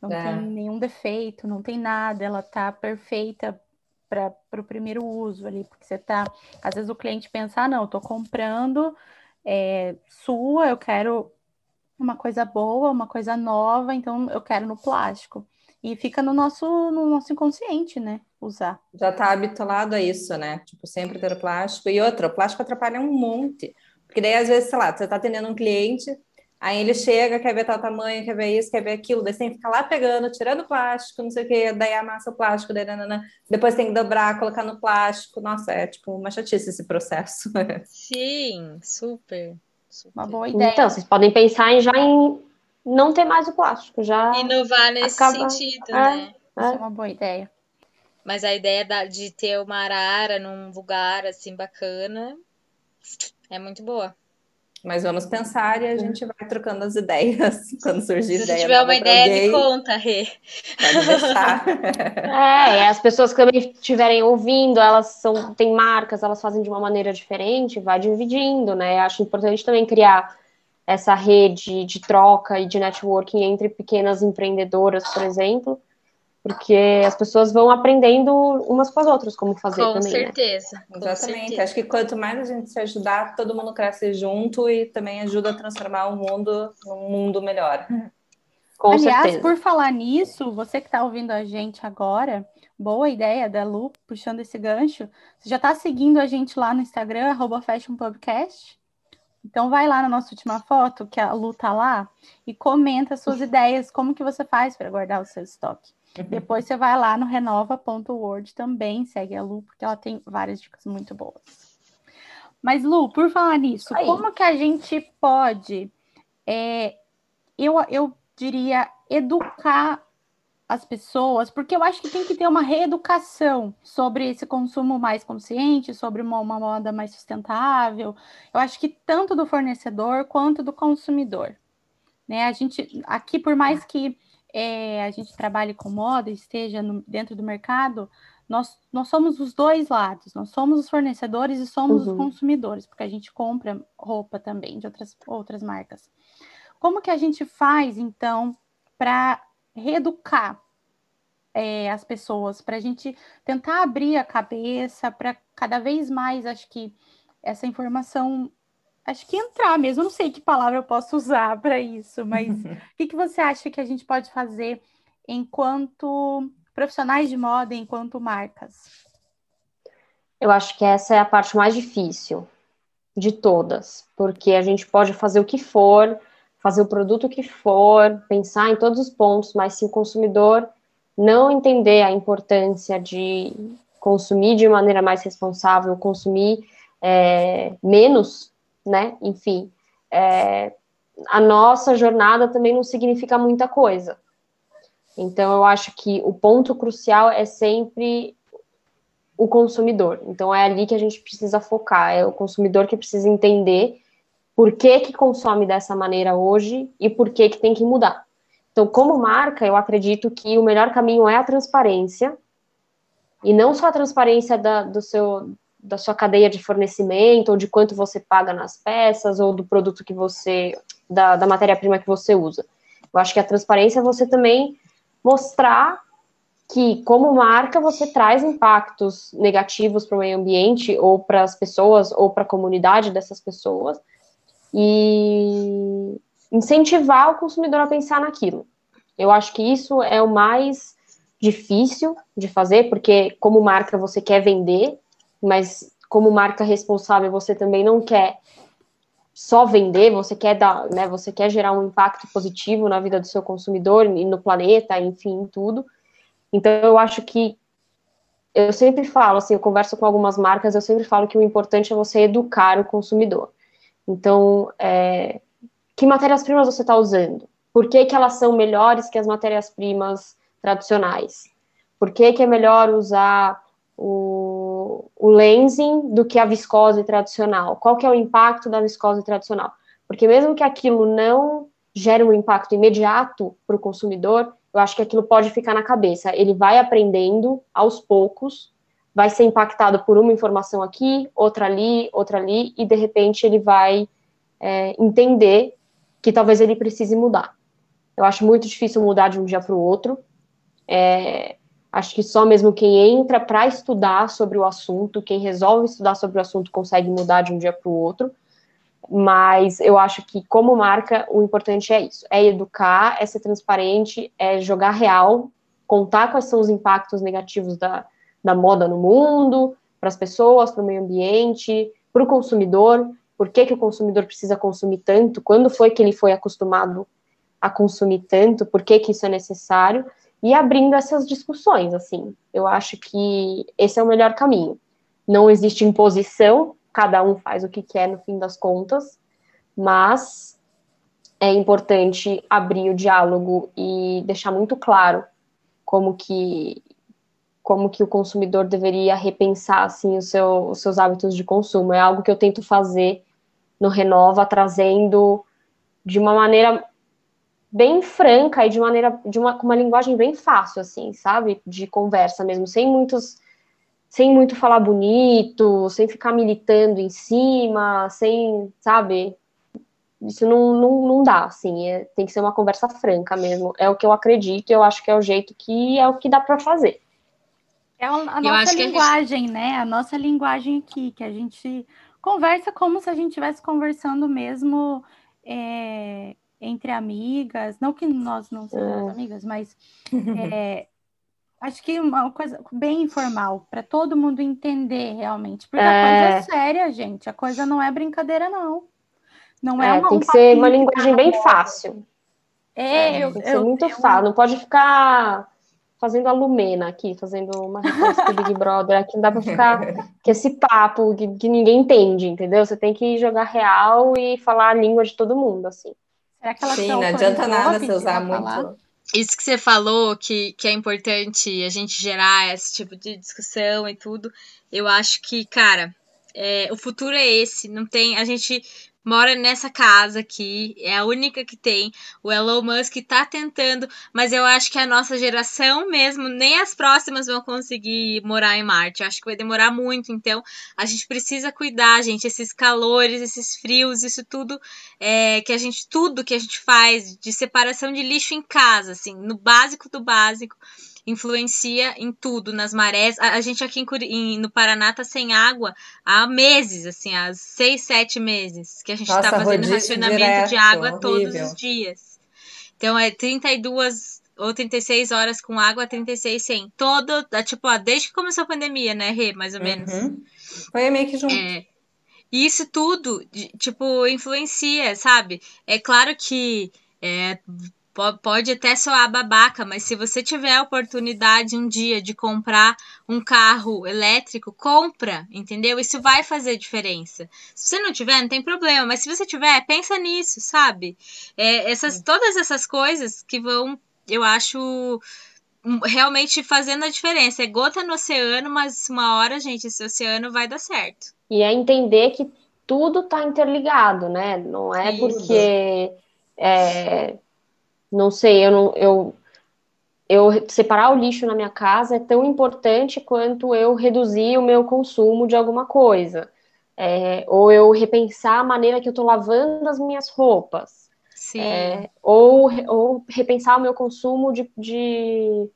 S3: Não é. tem nenhum defeito, não tem nada, ela tá perfeita para o primeiro uso ali, porque você tá. Às vezes o cliente pensa, ah, não, eu tô comprando é, sua, eu quero uma coisa boa, uma coisa nova, então eu quero no plástico. E fica no nosso, no nosso inconsciente, né? Usar.
S2: Já tá habituado a isso, né? Tipo, sempre ter o plástico. E outra, o plástico atrapalha um monte. Porque daí, às vezes, sei lá, você tá atendendo um cliente, aí ele chega, quer ver tal tamanho, quer ver isso, quer ver aquilo, daí você tem que ficar lá pegando, tirando o plástico, não sei o quê, daí amassa o plástico, daí, nanana, depois tem que dobrar, colocar no plástico. Nossa, é tipo uma chatice esse processo. <laughs>
S4: Sim, super. super.
S3: Uma boa ideia.
S5: Então, vocês podem pensar em já em não ter mais o plástico, já.
S4: Inovar nesse acaba... sentido, é, né?
S3: É. Isso é uma boa ideia.
S4: Mas a ideia de ter uma arara num lugar assim bacana é muito boa.
S2: Mas vamos pensar e a gente vai trocando as ideias <laughs> quando surgir
S4: Se
S2: ideia.
S4: Se tiver uma ideia, alguém, me conta, Rê.
S2: Pode deixar. <laughs> <laughs>
S5: é, as pessoas que também estiverem ouvindo, elas são, têm marcas, elas fazem de uma maneira diferente, vai dividindo, né? Acho importante também criar essa rede de troca e de networking entre pequenas empreendedoras, por exemplo, porque as pessoas vão aprendendo umas com as outras como fazer
S4: com
S5: também.
S4: Certeza, né?
S2: Com Exatamente. Certeza. Acho que quanto mais a gente se ajudar, todo mundo cresce junto e também ajuda a transformar o mundo num mundo melhor.
S3: Com Aliás, certeza. por falar nisso, você que está ouvindo a gente agora, boa ideia da Lu, puxando esse gancho. Você já está seguindo a gente lá no Instagram, arroba Fashion Podcast? Então vai lá na nossa última foto, que a Lu tá lá, e comenta suas ideias, como que você faz para guardar o seu estoque. Uhum. Depois você vai lá no renova.word também, segue a Lu, porque ela tem várias dicas muito boas. Mas, Lu, por falar nisso, Aí. como que a gente pode, é, eu, eu diria, educar as pessoas, porque eu acho que tem que ter uma reeducação sobre esse consumo mais consciente, sobre uma, uma moda mais sustentável. Eu acho que tanto do fornecedor quanto do consumidor. Né? A gente aqui, por mais que é, a gente trabalhe com moda, esteja no, dentro do mercado, nós, nós somos os dois lados, nós somos os fornecedores e somos uhum. os consumidores, porque a gente compra roupa também de outras, outras marcas. Como que a gente faz, então, para reeducar é, as pessoas, para a gente tentar abrir a cabeça, para cada vez mais, acho que essa informação, acho que entrar mesmo, não sei que palavra eu posso usar para isso, mas <laughs> o que, que você acha que a gente pode fazer enquanto profissionais de moda, enquanto marcas?
S5: Eu acho que essa é a parte mais difícil de todas, porque a gente pode fazer o que for, fazer o produto que for, pensar em todos os pontos, mas se o consumidor não entender a importância de consumir de maneira mais responsável, consumir é, menos, né? Enfim, é, a nossa jornada também não significa muita coisa. Então, eu acho que o ponto crucial é sempre o consumidor. Então, é ali que a gente precisa focar, é o consumidor que precisa entender por que, que consome dessa maneira hoje e por que, que tem que mudar. Então, como marca, eu acredito que o melhor caminho é a transparência, e não só a transparência da, do seu, da sua cadeia de fornecimento, ou de quanto você paga nas peças, ou do produto que você, da, da matéria-prima que você usa. Eu acho que a transparência é você também mostrar que, como marca, você traz impactos negativos para o meio ambiente, ou para as pessoas, ou para a comunidade dessas pessoas, e incentivar o consumidor a pensar naquilo. Eu acho que isso é o mais difícil de fazer, porque como marca você quer vender, mas como marca responsável você também não quer só vender, você quer dar, né, você quer gerar um impacto positivo na vida do seu consumidor e no planeta, enfim, tudo. Então eu acho que eu sempre falo, assim, eu converso com algumas marcas, eu sempre falo que o importante é você educar o consumidor. Então, é, que matérias-primas você está usando? por que, que elas são melhores que as matérias-primas tradicionais? Por que, que é melhor usar o, o lensing do que a viscose tradicional? Qual que é o impacto da viscose tradicional? Porque mesmo que aquilo não gere um impacto imediato para o consumidor, eu acho que aquilo pode ficar na cabeça. Ele vai aprendendo aos poucos, vai ser impactado por uma informação aqui, outra ali, outra ali, e de repente ele vai é, entender que talvez ele precise mudar. Eu acho muito difícil mudar de um dia para o outro. É, acho que só mesmo quem entra para estudar sobre o assunto, quem resolve estudar sobre o assunto, consegue mudar de um dia para o outro. Mas eu acho que, como marca, o importante é isso: é educar, é ser transparente, é jogar real, contar quais são os impactos negativos da, da moda no mundo, para as pessoas, para o meio ambiente, para o consumidor, por que, que o consumidor precisa consumir tanto, quando foi que ele foi acostumado a consumir tanto, por que, que isso é necessário, e abrindo essas discussões, assim. Eu acho que esse é o melhor caminho. Não existe imposição, cada um faz o que quer no fim das contas, mas é importante abrir o diálogo e deixar muito claro como que como que o consumidor deveria repensar assim seu, os seus hábitos de consumo. É algo que eu tento fazer no Renova, trazendo de uma maneira bem franca e de maneira de uma, uma linguagem bem fácil, assim, sabe? De conversa mesmo, sem muitos sem muito falar bonito, sem ficar militando em cima, sem, sabe? Isso não, não, não dá, assim, é, tem que ser uma conversa franca mesmo. É o que eu acredito, eu acho que é o jeito que é o que dá para fazer.
S3: É a, a nossa linguagem, a gente... né? A nossa linguagem aqui, que a gente conversa como se a gente estivesse conversando mesmo é, entre amigas. Não que nós não sejamos é. amigas, mas <laughs> é, acho que uma coisa bem informal, para todo mundo entender realmente. Porque a coisa é, é séria, gente. A coisa não é brincadeira, não. Não é,
S5: é
S3: uma,
S5: Tem que ser uma linguagem bem fácil.
S3: É,
S5: é
S3: eu,
S5: tem que ser eu, muito eu, fácil. Não pode ficar fazendo a Lumena aqui, fazendo uma resposta do Big Brother, aqui não dá pra ficar com esse papo que, que, ninguém entende, entendeu? Você tem que jogar real e falar a língua de todo mundo, assim.
S2: Será que ela Sim, não adianta nada você usar muito. Falar?
S4: Isso que você falou, que, que é importante a gente gerar esse tipo de discussão e tudo, eu acho que, cara, é, o futuro é esse, não tem. A gente mora nessa casa aqui, é a única que tem. O Elon Musk tá tentando, mas eu acho que a nossa geração mesmo, nem as próximas vão conseguir morar em Marte. Eu acho que vai demorar muito, então a gente precisa cuidar, gente, esses calores, esses frios, isso tudo é, que a gente tudo que a gente faz de separação de lixo em casa, assim, no básico do básico influencia em tudo, nas marés. A, a gente aqui em, em, no Paraná tá sem água há meses, assim, há seis, sete meses, que a gente tá Nossa, tá fazendo racionamento direto, de água horrível. todos os dias. Então é 32 ou 36 horas com água, 36 sem. Todo, tipo, ó, desde que começou a pandemia, né, Rê, mais ou menos.
S2: Uhum. Foi meio que junto.
S4: É, e isso tudo, tipo, influencia, sabe? É claro que é, Pode até soar babaca, mas se você tiver a oportunidade um dia de comprar um carro elétrico, compra, entendeu? Isso vai fazer diferença. Se você não tiver, não tem problema, mas se você tiver, pensa nisso, sabe? É, essas, todas essas coisas que vão, eu acho, hum, realmente fazendo a diferença. É gota no oceano, mas uma hora, gente, esse oceano vai dar certo.
S5: E é entender que tudo está interligado, né? Não é porque. É, não sei, eu não, eu, eu separar o lixo na minha casa é tão importante quanto eu reduzir o meu consumo de alguma coisa. É, ou eu repensar a maneira que eu estou lavando as minhas roupas. É, ou, ou repensar o meu consumo de, de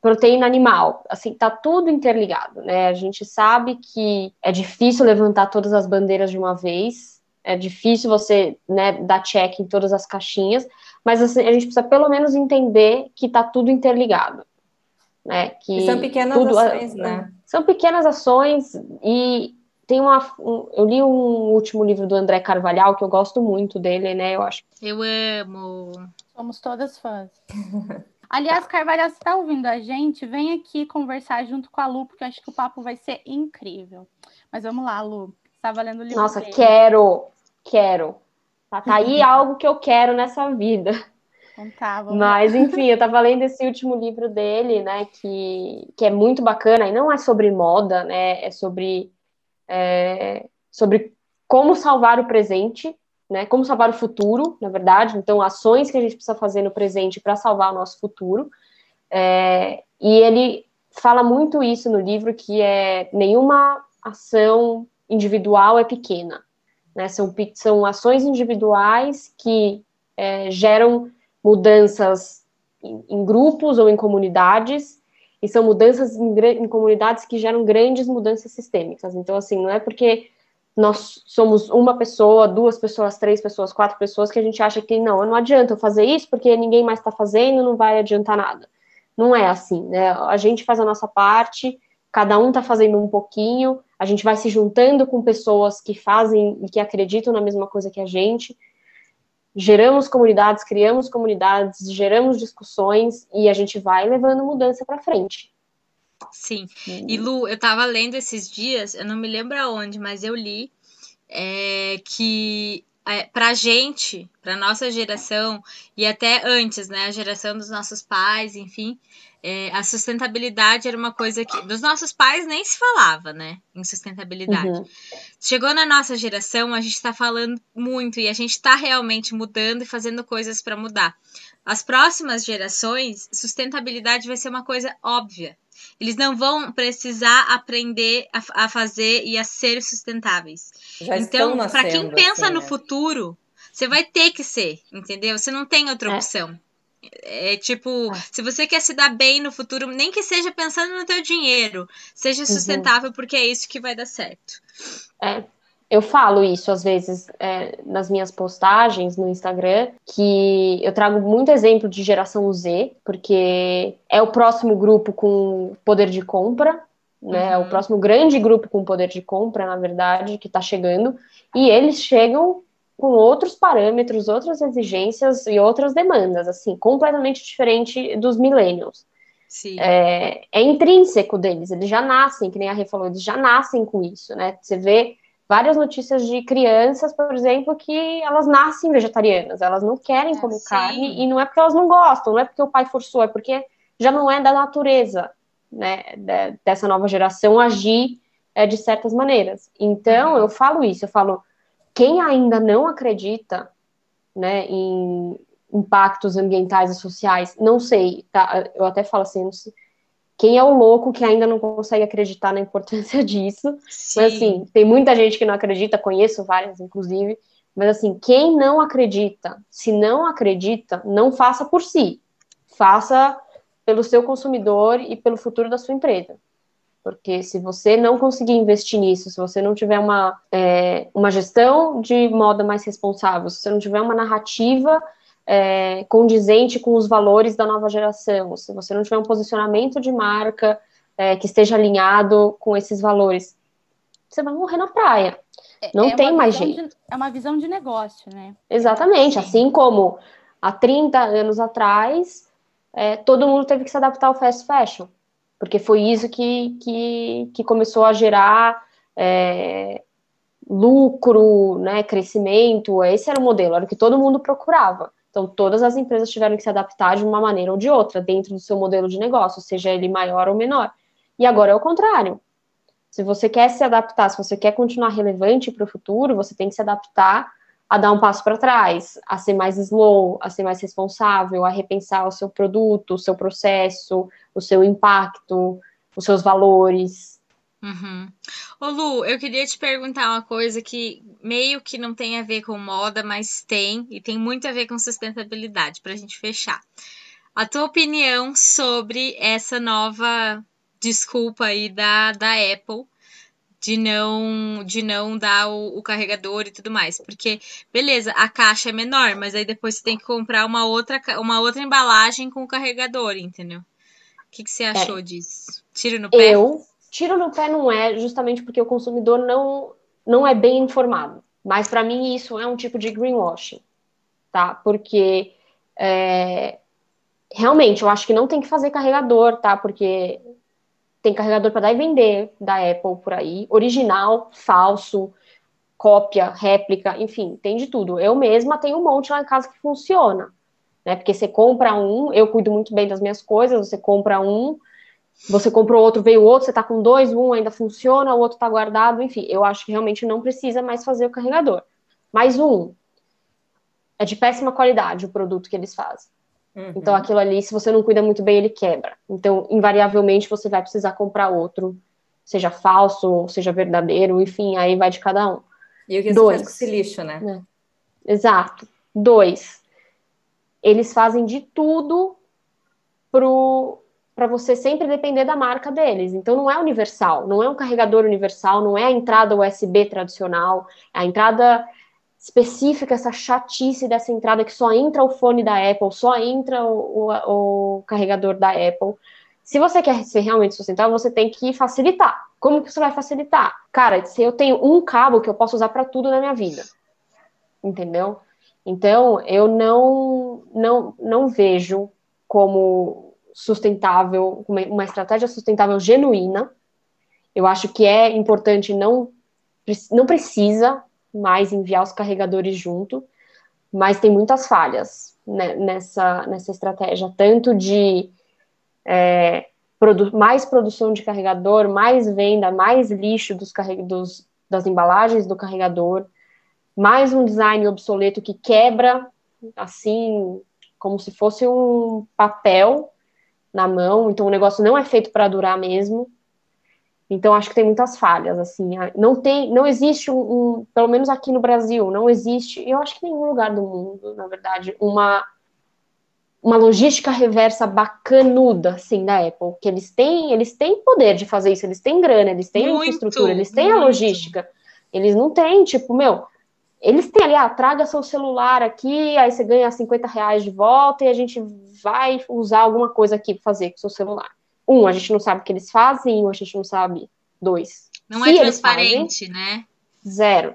S5: proteína animal. Assim, tá tudo interligado, né? A gente sabe que é difícil levantar todas as bandeiras de uma vez, é difícil você né, dar check em todas as caixinhas, mas assim, a gente precisa pelo menos entender que está tudo interligado. Né? Que
S2: e são pequenas tudo, ações, né?
S5: São pequenas ações e tem uma. Um, eu li um último livro do André Carvalhal, que eu gosto muito dele, né? Eu acho.
S4: Eu amo.
S3: Somos todas fãs. <laughs> Aliás, Carvalhal, você está ouvindo a gente? Vem aqui conversar junto com a Lu, porque eu acho que o papo vai ser incrível. Mas vamos lá, Lu. Está valendo o livro.
S5: Nossa, dele. quero, quero. Tá, tá aí algo que eu quero nessa vida.
S3: Então tá,
S5: Mas, enfim, eu tava lendo esse último livro dele, né, que, que é muito bacana, e não é sobre moda, né, é sobre, é, sobre como salvar o presente, né, como salvar o futuro, na verdade, então ações que a gente precisa fazer no presente para salvar o nosso futuro, é, e ele fala muito isso no livro, que é nenhuma ação individual é pequena, né, são, são ações individuais que é, geram mudanças em, em, grupos ou em comunidades, e são mudanças em, em comunidades que geram grandes mudanças sistêmicas. Então, assim, não é porque nós somos uma pessoa, duas pessoas, três pessoas, quatro pessoas, que a gente acha que não, não adianta eu fazer isso porque ninguém mais está fazendo, não vai adiantar nada. Não é assim, né? A gente faz a nossa parte, cada um está fazendo um pouquinho, a gente vai se juntando com pessoas que fazem e que acreditam na mesma coisa que a gente, geramos comunidades, criamos comunidades, geramos discussões e a gente vai levando mudança para frente.
S4: Sim. E Lu, eu estava lendo esses dias, eu não me lembro aonde, mas eu li é, que é, para gente, para nossa geração e até antes, né, a geração dos nossos pais, enfim, é, a sustentabilidade era uma coisa que dos nossos pais nem se falava, né? Em sustentabilidade. Uhum. Chegou na nossa geração, a gente está falando muito e a gente está realmente mudando e fazendo coisas para mudar. As próximas gerações, sustentabilidade vai ser uma coisa óbvia. Eles não vão precisar aprender a, a fazer e a ser sustentáveis. Já então, para quem pensa assim, no né? futuro, você vai ter que ser, entendeu? Você não tem outra é. opção. É tipo, ah. se você quer se dar bem no futuro, nem que seja pensando no teu dinheiro, seja uhum. sustentável, uhum. porque é isso que vai dar certo.
S5: É, eu falo isso às vezes é, nas minhas postagens no Instagram, que eu trago muito exemplo de geração Z, porque é o próximo grupo com poder de compra, né? Uhum. É o uhum. próximo grande grupo com poder de compra, na verdade, que está chegando, e eles chegam com outros parâmetros, outras exigências e outras demandas, assim, completamente diferente dos millennials. É, é, intrínseco deles, eles já nascem, que nem a Rê falou, eles já nascem com isso, né? Você vê várias notícias de crianças, por exemplo, que elas nascem vegetarianas, elas não querem comer Sim. carne, e não é porque elas não gostam, não é porque o pai forçou, é porque já não é da natureza, né, dessa nova geração agir é, de certas maneiras. Então, uhum. eu falo isso, eu falo, quem ainda não acredita né, em impactos ambientais e sociais, não sei, tá? Eu até falo assim, quem é o louco que ainda não consegue acreditar na importância <laughs> disso? Sim. Mas assim, tem muita gente que não acredita, conheço várias, inclusive. Mas assim, quem não acredita, se não acredita, não faça por si. Faça pelo seu consumidor e pelo futuro da sua empresa. Porque se você não conseguir investir nisso, se você não tiver uma, é, uma gestão de moda mais responsável, se você não tiver uma narrativa é, condizente com os valores da nova geração, se você não tiver um posicionamento de marca é, que esteja alinhado com esses valores, você vai morrer na praia. É, não é tem mais jeito.
S3: De, é uma visão de negócio, né?
S5: Exatamente. Sim. Assim como há 30 anos atrás, é, todo mundo teve que se adaptar ao fast fashion porque foi isso que, que, que começou a gerar é, lucro, né, crescimento. Esse era o modelo, era o que todo mundo procurava. Então, todas as empresas tiveram que se adaptar de uma maneira ou de outra, dentro do seu modelo de negócio, seja ele maior ou menor. E agora é o contrário. Se você quer se adaptar, se você quer continuar relevante para o futuro, você tem que se adaptar a dar um passo para trás, a ser mais slow, a ser mais responsável, a repensar o seu produto, o seu processo, o seu impacto, os seus valores.
S4: Uhum. Ô Lu, eu queria te perguntar uma coisa que meio que não tem a ver com moda, mas tem, e tem muito a ver com sustentabilidade, para a gente fechar. A tua opinião sobre essa nova desculpa aí da, da Apple de não de não dar o, o, carregador e tudo mais. Porque, beleza, a caixa é menor, mas aí depois você tem que comprar uma outra, uma outra embalagem com o carregador, entendeu? O que, que você é. achou é. disso? Tiro no pé?
S5: Eu, tiro no pé não é, justamente porque o consumidor não, não é bem informado. Mas para mim isso é um tipo de greenwashing, tá? Porque é, realmente eu acho que não tem que fazer carregador, tá? Porque tem carregador para dar e vender da Apple por aí, original, falso, cópia, réplica, enfim, tem de tudo. Eu mesma tenho um monte lá em casa que funciona. né? Porque você compra um, eu cuido muito bem das minhas coisas, você compra um, você comprou outro, veio outro, você tá com dois, um ainda funciona, o outro tá guardado, enfim, eu acho que realmente não precisa mais fazer o carregador. Mais um, é de péssima qualidade o produto que eles fazem. Uhum. Então, aquilo ali, se você não cuida muito bem, ele quebra. Então, invariavelmente, você vai precisar comprar outro, seja falso, seja verdadeiro, enfim, aí vai de cada um.
S2: E o que Dois. você faz com esse lixo, né?
S5: É. Exato. Dois, eles fazem de tudo para você sempre depender da marca deles. Então, não é universal, não é um carregador universal, não é a entrada USB tradicional, é a entrada específica, essa chatice dessa entrada que só entra o fone da Apple, só entra o, o, o carregador da Apple. Se você quer ser realmente sustentável, você tem que facilitar. Como que você vai facilitar? Cara, se eu tenho um cabo que eu posso usar para tudo na minha vida, entendeu? Então, eu não, não, não vejo como sustentável, uma estratégia sustentável genuína. Eu acho que é importante, não, não precisa mais enviar os carregadores junto, mas tem muitas falhas né, nessa, nessa estratégia, tanto de é, produ mais produção de carregador, mais venda, mais lixo dos, dos das embalagens do carregador, mais um design obsoleto que quebra, assim, como se fosse um papel na mão, então o negócio não é feito para durar mesmo. Então acho que tem muitas falhas, assim. Não tem, não existe um, um, pelo menos aqui no Brasil, não existe, eu acho que em nenhum lugar do mundo, na verdade, uma uma logística reversa bacanuda, assim, da Apple, que eles têm, eles têm poder de fazer isso, eles têm grana, eles têm muito, infraestrutura, eles têm muito. a logística. Eles não têm, tipo, meu, eles têm ali, ah, traga seu celular aqui, aí você ganha 50 reais de volta e a gente vai usar alguma coisa aqui para fazer com o seu celular. Um, a gente não sabe o que eles fazem, um, a gente não sabe. Dois.
S4: Não é transparente, fazem, né?
S5: Zero.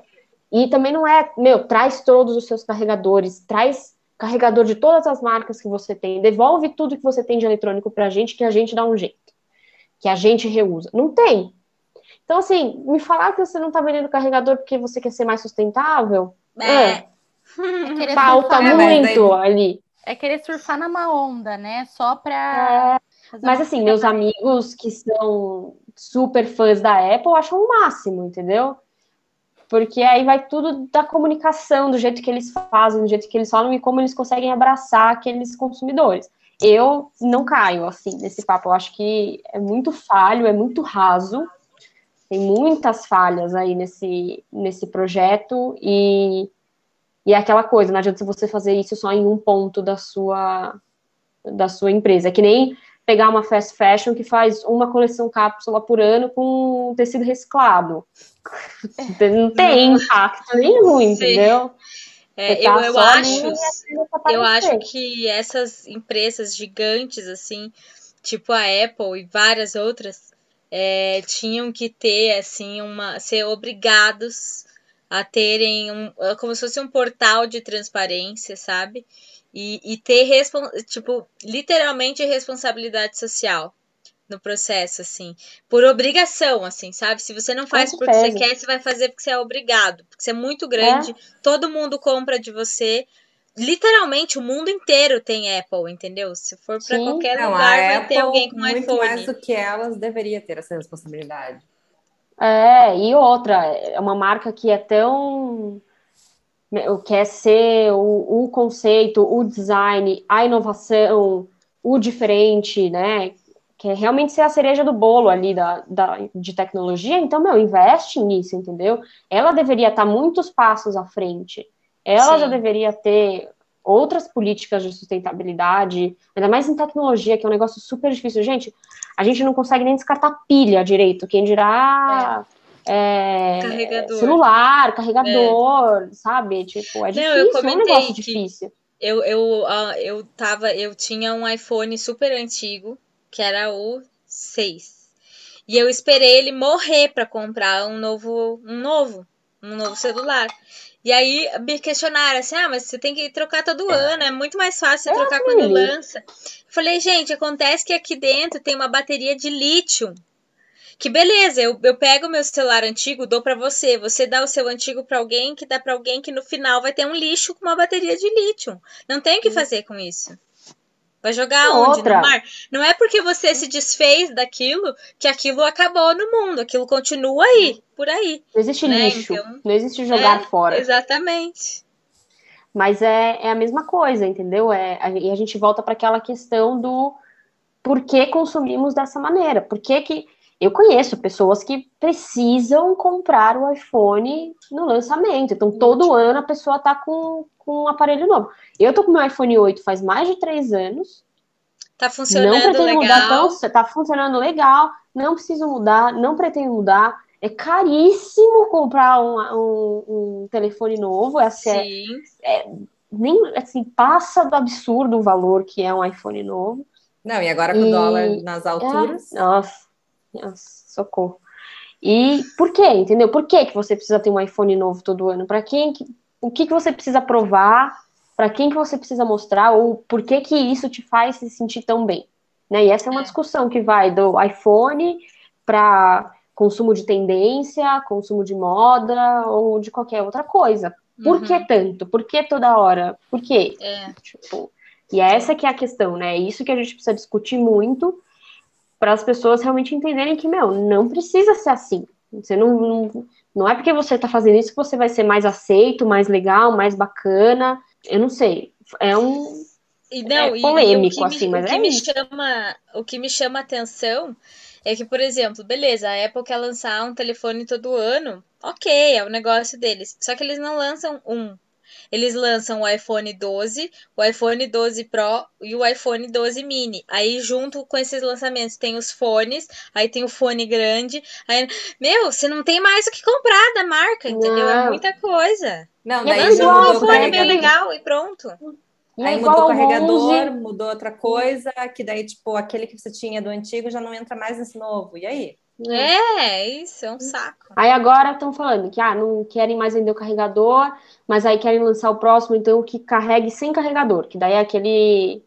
S5: E também não é, meu, traz todos os seus carregadores, traz carregador de todas as marcas que você tem, devolve tudo que você tem de eletrônico pra gente, que a gente dá um jeito. Que a gente reusa. Não tem. Então, assim, me falar que você não tá vendendo carregador porque você quer ser mais sustentável, é. é. é falta muito ali.
S3: É querer surfar numa onda, né? Só pra.
S5: É. Mas assim, meus amigos que são super fãs da Apple acham o máximo, entendeu? Porque aí vai tudo da comunicação, do jeito que eles fazem, do jeito que eles falam e como eles conseguem abraçar aqueles consumidores. Eu não caio assim nesse papo, eu acho que é muito falho, é muito raso, tem muitas falhas aí nesse, nesse projeto e, e é aquela coisa, não adianta você fazer isso só em um ponto da sua da sua empresa. É que nem pegar uma fast fashion que faz uma coleção cápsula por ano com tecido reciclado. <laughs> Não tem impacto nenhum, entendeu?
S4: É, tá eu, eu acho, eu acho que essas empresas gigantes, assim, tipo a Apple e várias outras, é, tinham que ter, assim, uma. ser obrigados a terem um, como se fosse um portal de transparência, sabe? E, e ter, tipo, literalmente responsabilidade social no processo, assim, por obrigação, assim, sabe? Se você não faz porque você quer, você vai fazer porque você é obrigado, porque você é muito grande, é. todo mundo compra de você. Literalmente, o mundo inteiro tem Apple, entendeu? Se for para qualquer não, lugar, vai Apple, ter alguém com muito iPhone.
S2: mais do que elas deveria ter essa responsabilidade.
S5: É, e outra, é uma marca que é tão quer ser o, o conceito, o design, a inovação, o diferente, né? Quer realmente ser a cereja do bolo ali da, da, de tecnologia, então, meu, investe nisso, entendeu? Ela deveria estar muitos passos à frente. Ela Sim. já deveria ter outras políticas de sustentabilidade, ainda mais em tecnologia, que é um negócio super difícil. Gente, a gente não consegue nem descartar pilha direito, quem dirá. É é, carregador. celular, carregador, é. sabe? Tipo, é difícil, Não, eu comentei é um negócio difícil.
S4: Eu, eu, eu tava, eu tinha um iPhone super antigo, que era o 6. E eu esperei ele morrer para comprar um novo, um novo, um novo celular. E aí me questionaram assim: ah, mas você tem que trocar todo é. ano, é muito mais fácil você é, trocar quando lança. Falei, gente, acontece que aqui dentro tem uma bateria de lítio Que beleza, eu, eu pego meu celular antigo, dou para você, você dá o seu antigo para alguém, que dá para alguém que no final vai ter um lixo com uma bateria de lítio. Não tem o que fazer com isso. Vai jogar onde?
S5: Outra.
S4: No mar? Não é porque você se desfez daquilo que aquilo acabou no mundo. Aquilo continua aí, por aí.
S5: Não existe
S4: Né,
S5: lixo,
S4: então-
S5: não existe jogar
S4: É,
S5: fora.
S4: Exatamente.
S5: Mas é, é a mesma coisa, entendeu? É, a- e a gente volta para aquela questão do por que consumimos dessa maneira. Por que que. Eu conheço pessoas que precisam comprar o iPhone no lançamento. Então, todo ano a pessoa tá com, com um aparelho novo. Eu tô com meu iPhone 8 faz mais de três anos.
S4: Tá
S5: não
S4: funcionando
S5: pretendo mudar
S4: legal.
S5: tão. Tá funcionando legal. Não preciso mudar, não pretendo mudar. É caríssimo comprar um, um, um telefone novo. Essa é,
S4: Sim.
S5: nem assim, passa do absurdo o valor que é um iPhone novo.
S2: Não, e agora com o dólar nas alturas.
S5: Ah, nossa, nossa, socorro. E por quê? Entendeu? Por que que você precisa ter um iPhone novo todo ano? Para quem que, o que que você precisa provar? Para quem que você precisa mostrar? Ou por que que isso te faz se sentir tão bem? Né? E essa é uma
S4: É.
S5: discussão que vai do iPhone para consumo de tendência, consumo de moda ou de qualquer outra coisa. Por
S4: Uhum.
S5: que tanto? Por que toda hora? Por quê?
S4: É.
S5: Tipo, e essa que é a questão, né? É isso que a gente precisa discutir muito para as pessoas realmente entenderem que, meu, não precisa ser assim. Você não, não, não é porque você tá fazendo isso que você vai ser mais aceito, mais legal, mais bacana. Eu não sei. É um.
S4: E não,
S5: É polêmico,
S4: e, que
S5: assim,
S4: me,
S5: mas
S4: o que
S5: é
S4: me
S5: isso.
S4: chama, o que me chama atenção é que, por exemplo, beleza, a Apple quer lançar um telefone todo ano, ok, é o negócio deles. Só que eles não lançam um. Eles lançam o iPhone 12, o iPhone 12 Pro e o iPhone 12 Mini. Aí, junto com esses lançamentos, tem os fones, aí tem o fone grande. Aí, meu, você não tem mais o que comprar da marca, entendeu? É
S5: Não.
S4: muita coisa.
S2: Não,
S5: é
S2: daí
S5: igual
S4: um
S2: o
S4: fone bem legal e pronto.
S5: E
S2: Aí
S5: é
S2: mudou o carregador,
S5: monge.
S2: mudou outra coisa, que daí, tipo, aquele que você tinha do antigo já não entra mais nesse novo. E aí?
S4: É, isso, é um saco.
S5: Aí agora estão falando que ah, não querem mais vender o carregador, mas aí querem lançar o próximo, então que carregue sem carregador, que daí é aquele.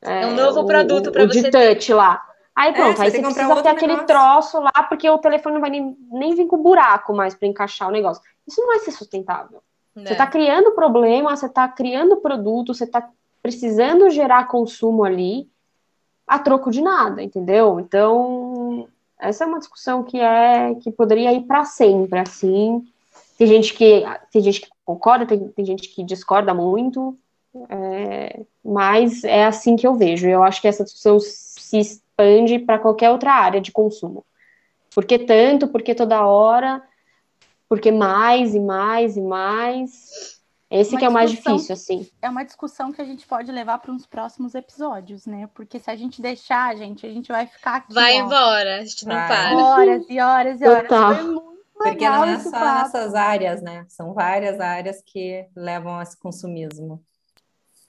S4: É um novo
S5: o-
S4: produto pra
S5: o de
S4: você
S5: touch lá. Aí pronto,
S2: você
S5: aí você precisa ter aquele
S2: negócio.
S5: troço lá, porque o telefone não vai nem, nem vir com buraco mais para encaixar o negócio. Isso não vai ser sustentável. Você
S4: né?
S5: está criando problema, você está criando produto, você está precisando gerar consumo ali a troco de nada, entendeu? Então, essa é uma discussão que é que poderia ir para sempre, assim. Tem gente que tem gente que concorda, tem, tem gente que discorda muito, é, mas é assim que eu vejo. Eu acho que essa discussão se expande para qualquer outra área de consumo. Por que tanto? Por que toda hora? Porque mais e mais e mais. Esse
S3: Uma
S5: que é o mais difícil, assim.
S3: É uma discussão que a gente pode levar para uns próximos episódios, né? Porque se a gente deixar, gente, a gente vai ficar aqui,
S4: Vai
S3: ó,
S4: embora, a gente não
S2: Vai.
S4: para.
S3: horas e horas e horas.
S5: Total.
S3: Foi muito
S2: Porque
S3: legal
S2: não é
S3: esse
S2: só
S3: papo.
S2: nessas áreas, né? São várias áreas que levam a esse consumismo.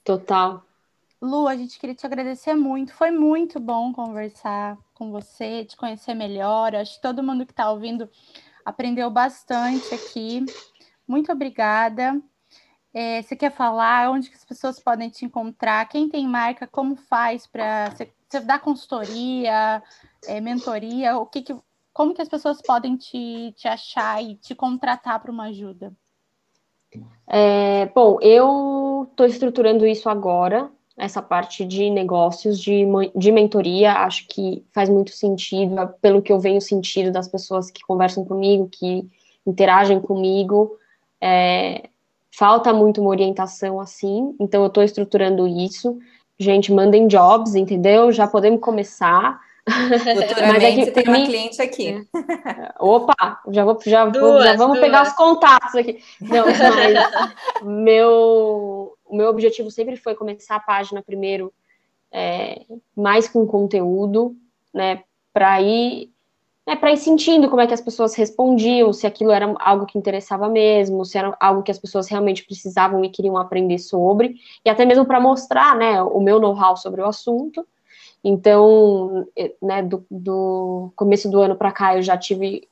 S5: Total.
S3: Lu, a gente queria te agradecer muito. Foi muito bom conversar com você, te conhecer melhor. Acho que todo mundo que está ouvindo aprendeu bastante aqui. Muito obrigada. É, você quer falar onde que as pessoas podem te encontrar? Quem tem marca, como faz para você, você dá consultoria, é, mentoria? O que, que como que as pessoas podem te, te achar e te contratar para uma ajuda?
S5: É, bom, eu estou estruturando isso agora, essa parte de negócios, de, de mentoria, acho que faz muito sentido, pelo que eu venho sentindo das pessoas que conversam comigo, que interagem comigo, é, falta muito uma orientação assim, então eu estou estruturando isso. Gente, mandem jobs, entendeu? Já podemos começar. <laughs>
S2: Futuramente
S5: é que
S2: você tem uma
S5: mim-
S2: cliente aqui.
S5: Opa, já vou, já,
S4: Duas,
S5: já vamos
S4: duas.
S5: pegar os contatos aqui. Não, mas meu, o meu objetivo sempre foi começar a página primeiro é, mais com conteúdo, né, para ir, né, para ir sentindo como é que as pessoas respondiam, se aquilo era algo que interessava mesmo, se era algo que as pessoas realmente precisavam e queriam aprender sobre, e até mesmo para mostrar, né, o meu know-how sobre o assunto. Então, né, do, do começo do ano para cá, eu já tive.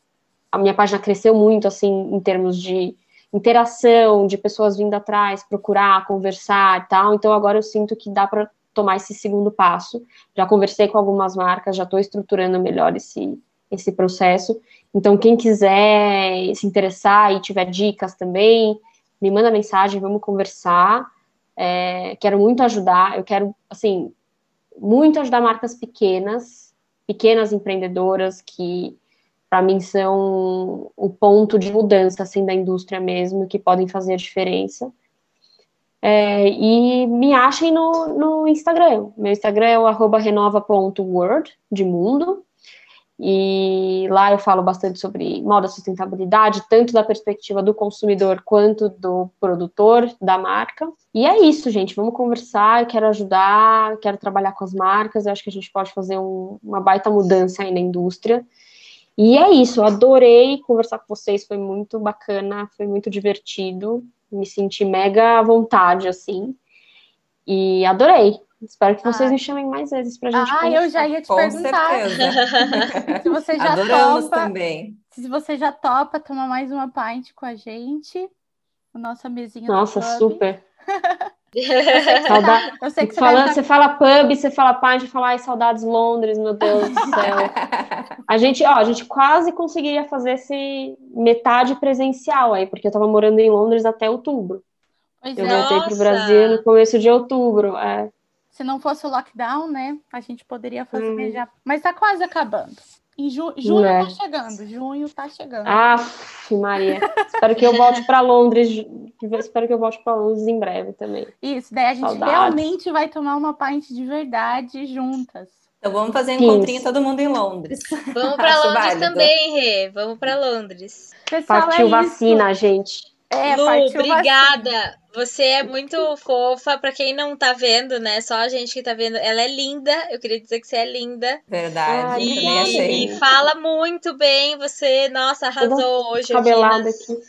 S5: A minha página cresceu muito, assim, em termos de interação, de pessoas vindo atrás, procurar, conversar e tal. Então, agora eu sinto que dá para tomar esse segundo passo. Já conversei com algumas marcas, já estou estruturando melhor esse, esse processo. Então, quem quiser se interessar e tiver dicas também, me manda mensagem, vamos conversar. É, quero muito ajudar, eu quero, assim, muito ajudar marcas pequenas, pequenas empreendedoras que, para mim, são o ponto de mudança, assim, da indústria mesmo, que podem fazer a diferença. É, e me achem no, no Instagram. Meu Instagram é o arroba de mundo. E lá eu falo bastante sobre moda sustentabilidade, tanto da perspectiva do consumidor quanto do produtor da marca. E é isso, gente. Vamos conversar. Eu quero ajudar, quero trabalhar com as marcas. Eu acho que a gente pode fazer um, uma baita mudança aí na indústria. E é isso. Eu adorei conversar com vocês. Foi muito bacana, foi muito divertido. Me senti mega à vontade, assim. E adorei. Espero que vocês ah. me chamem mais vezes pra gente
S3: Ah, conversar. eu já ia te
S2: Com
S3: perguntar.
S2: certeza. <laughs>
S3: se você já
S2: Adoramos
S3: topa,
S2: também.
S3: Se você já topa tomar mais uma pint com a gente, a nossa mesinha
S5: Nossa, super. <laughs>
S3: Saudade. Eu sei que você,
S5: Falando,
S3: tá...
S5: você fala pub, você fala pint, você fala ai, saudades Londres, meu Deus do <laughs> céu. a gente, ó, a gente quase conseguiria fazer esse metade presencial aí, porque eu tava morando em Londres até outubro.
S3: Pois
S5: eu
S3: é.
S5: voltei pro Brasil no começo de outubro. É.
S3: Se não fosse o lockdown, né, a gente poderia fazer
S5: Hum.
S3: já. Mas tá quase acabando. Em ju... junho
S5: É.
S3: tá chegando, junho tá chegando.
S5: Aff, Maria. espero que eu volte para Londres. Espero que eu volte para Londres em breve também.
S3: Isso, daí a gente
S5: Saudades.
S3: realmente vai tomar uma pint de verdade juntas.
S2: Então vamos fazer um encontrinho todo mundo em Londres.
S4: Vamos <laughs> pra
S2: Acho
S4: Londres
S2: válido.
S4: também, Rê. Vamos pra Londres.
S3: Pessoal,
S5: Partiu
S3: é
S5: vacina, gente.
S3: É,
S4: Lu,
S3: partiu
S4: obrigada.
S3: vacina.
S4: Você é muito fofa. Pra quem não tá vendo, né? Só a gente que tá vendo. Ela é linda. Eu queria dizer que você é linda.
S2: Verdade,
S5: Ai,
S2: também
S4: E,
S2: achei.
S4: e fala muito bem. Você, nossa, arrasou hoje
S5: Cabelada
S4: nas,
S5: aqui.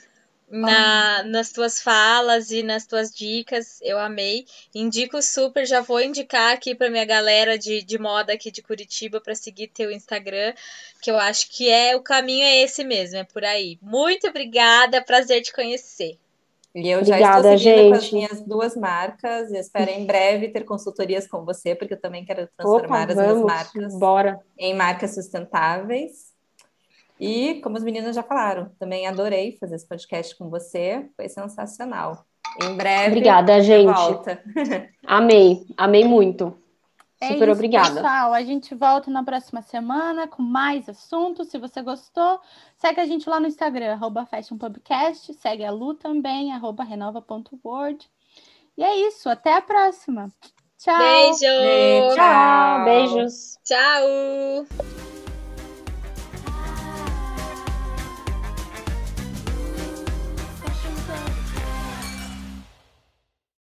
S4: na- nas tuas falas e nas tuas dicas. Eu amei. Indico super. Já vou indicar aqui pra minha galera de, de moda aqui de Curitiba pra seguir teu Instagram. Que eu acho que é o caminho é esse mesmo. É por aí. Muito obrigada. Prazer te conhecer.
S2: E eu já
S5: Obrigada,
S2: estou seguindo com as
S5: gente.
S2: minhas duas marcas espero em breve ter consultorias com você, porque eu também quero transformar
S5: Opa,
S2: as minhas
S5: vamos.
S2: marcas
S5: Bora.
S2: em marcas sustentáveis. E, como as meninas já falaram, também adorei fazer esse podcast com você, foi sensacional. Em breve,
S5: Obrigada, gente.
S2: volta. <laughs>
S5: Amei. Amei muito.
S3: É
S5: Super
S3: isso,
S5: obrigada.
S3: Pessoal, a gente volta na próxima semana com mais assuntos. Se você gostou, segue a gente lá no Instagram, arroba fashionpubcast, segue a Lu também, arroba renova.word. E é isso, até a próxima. Tchau!
S4: Beijo!
S2: Beijo.
S5: Tchau. Beijos.
S4: Tchau!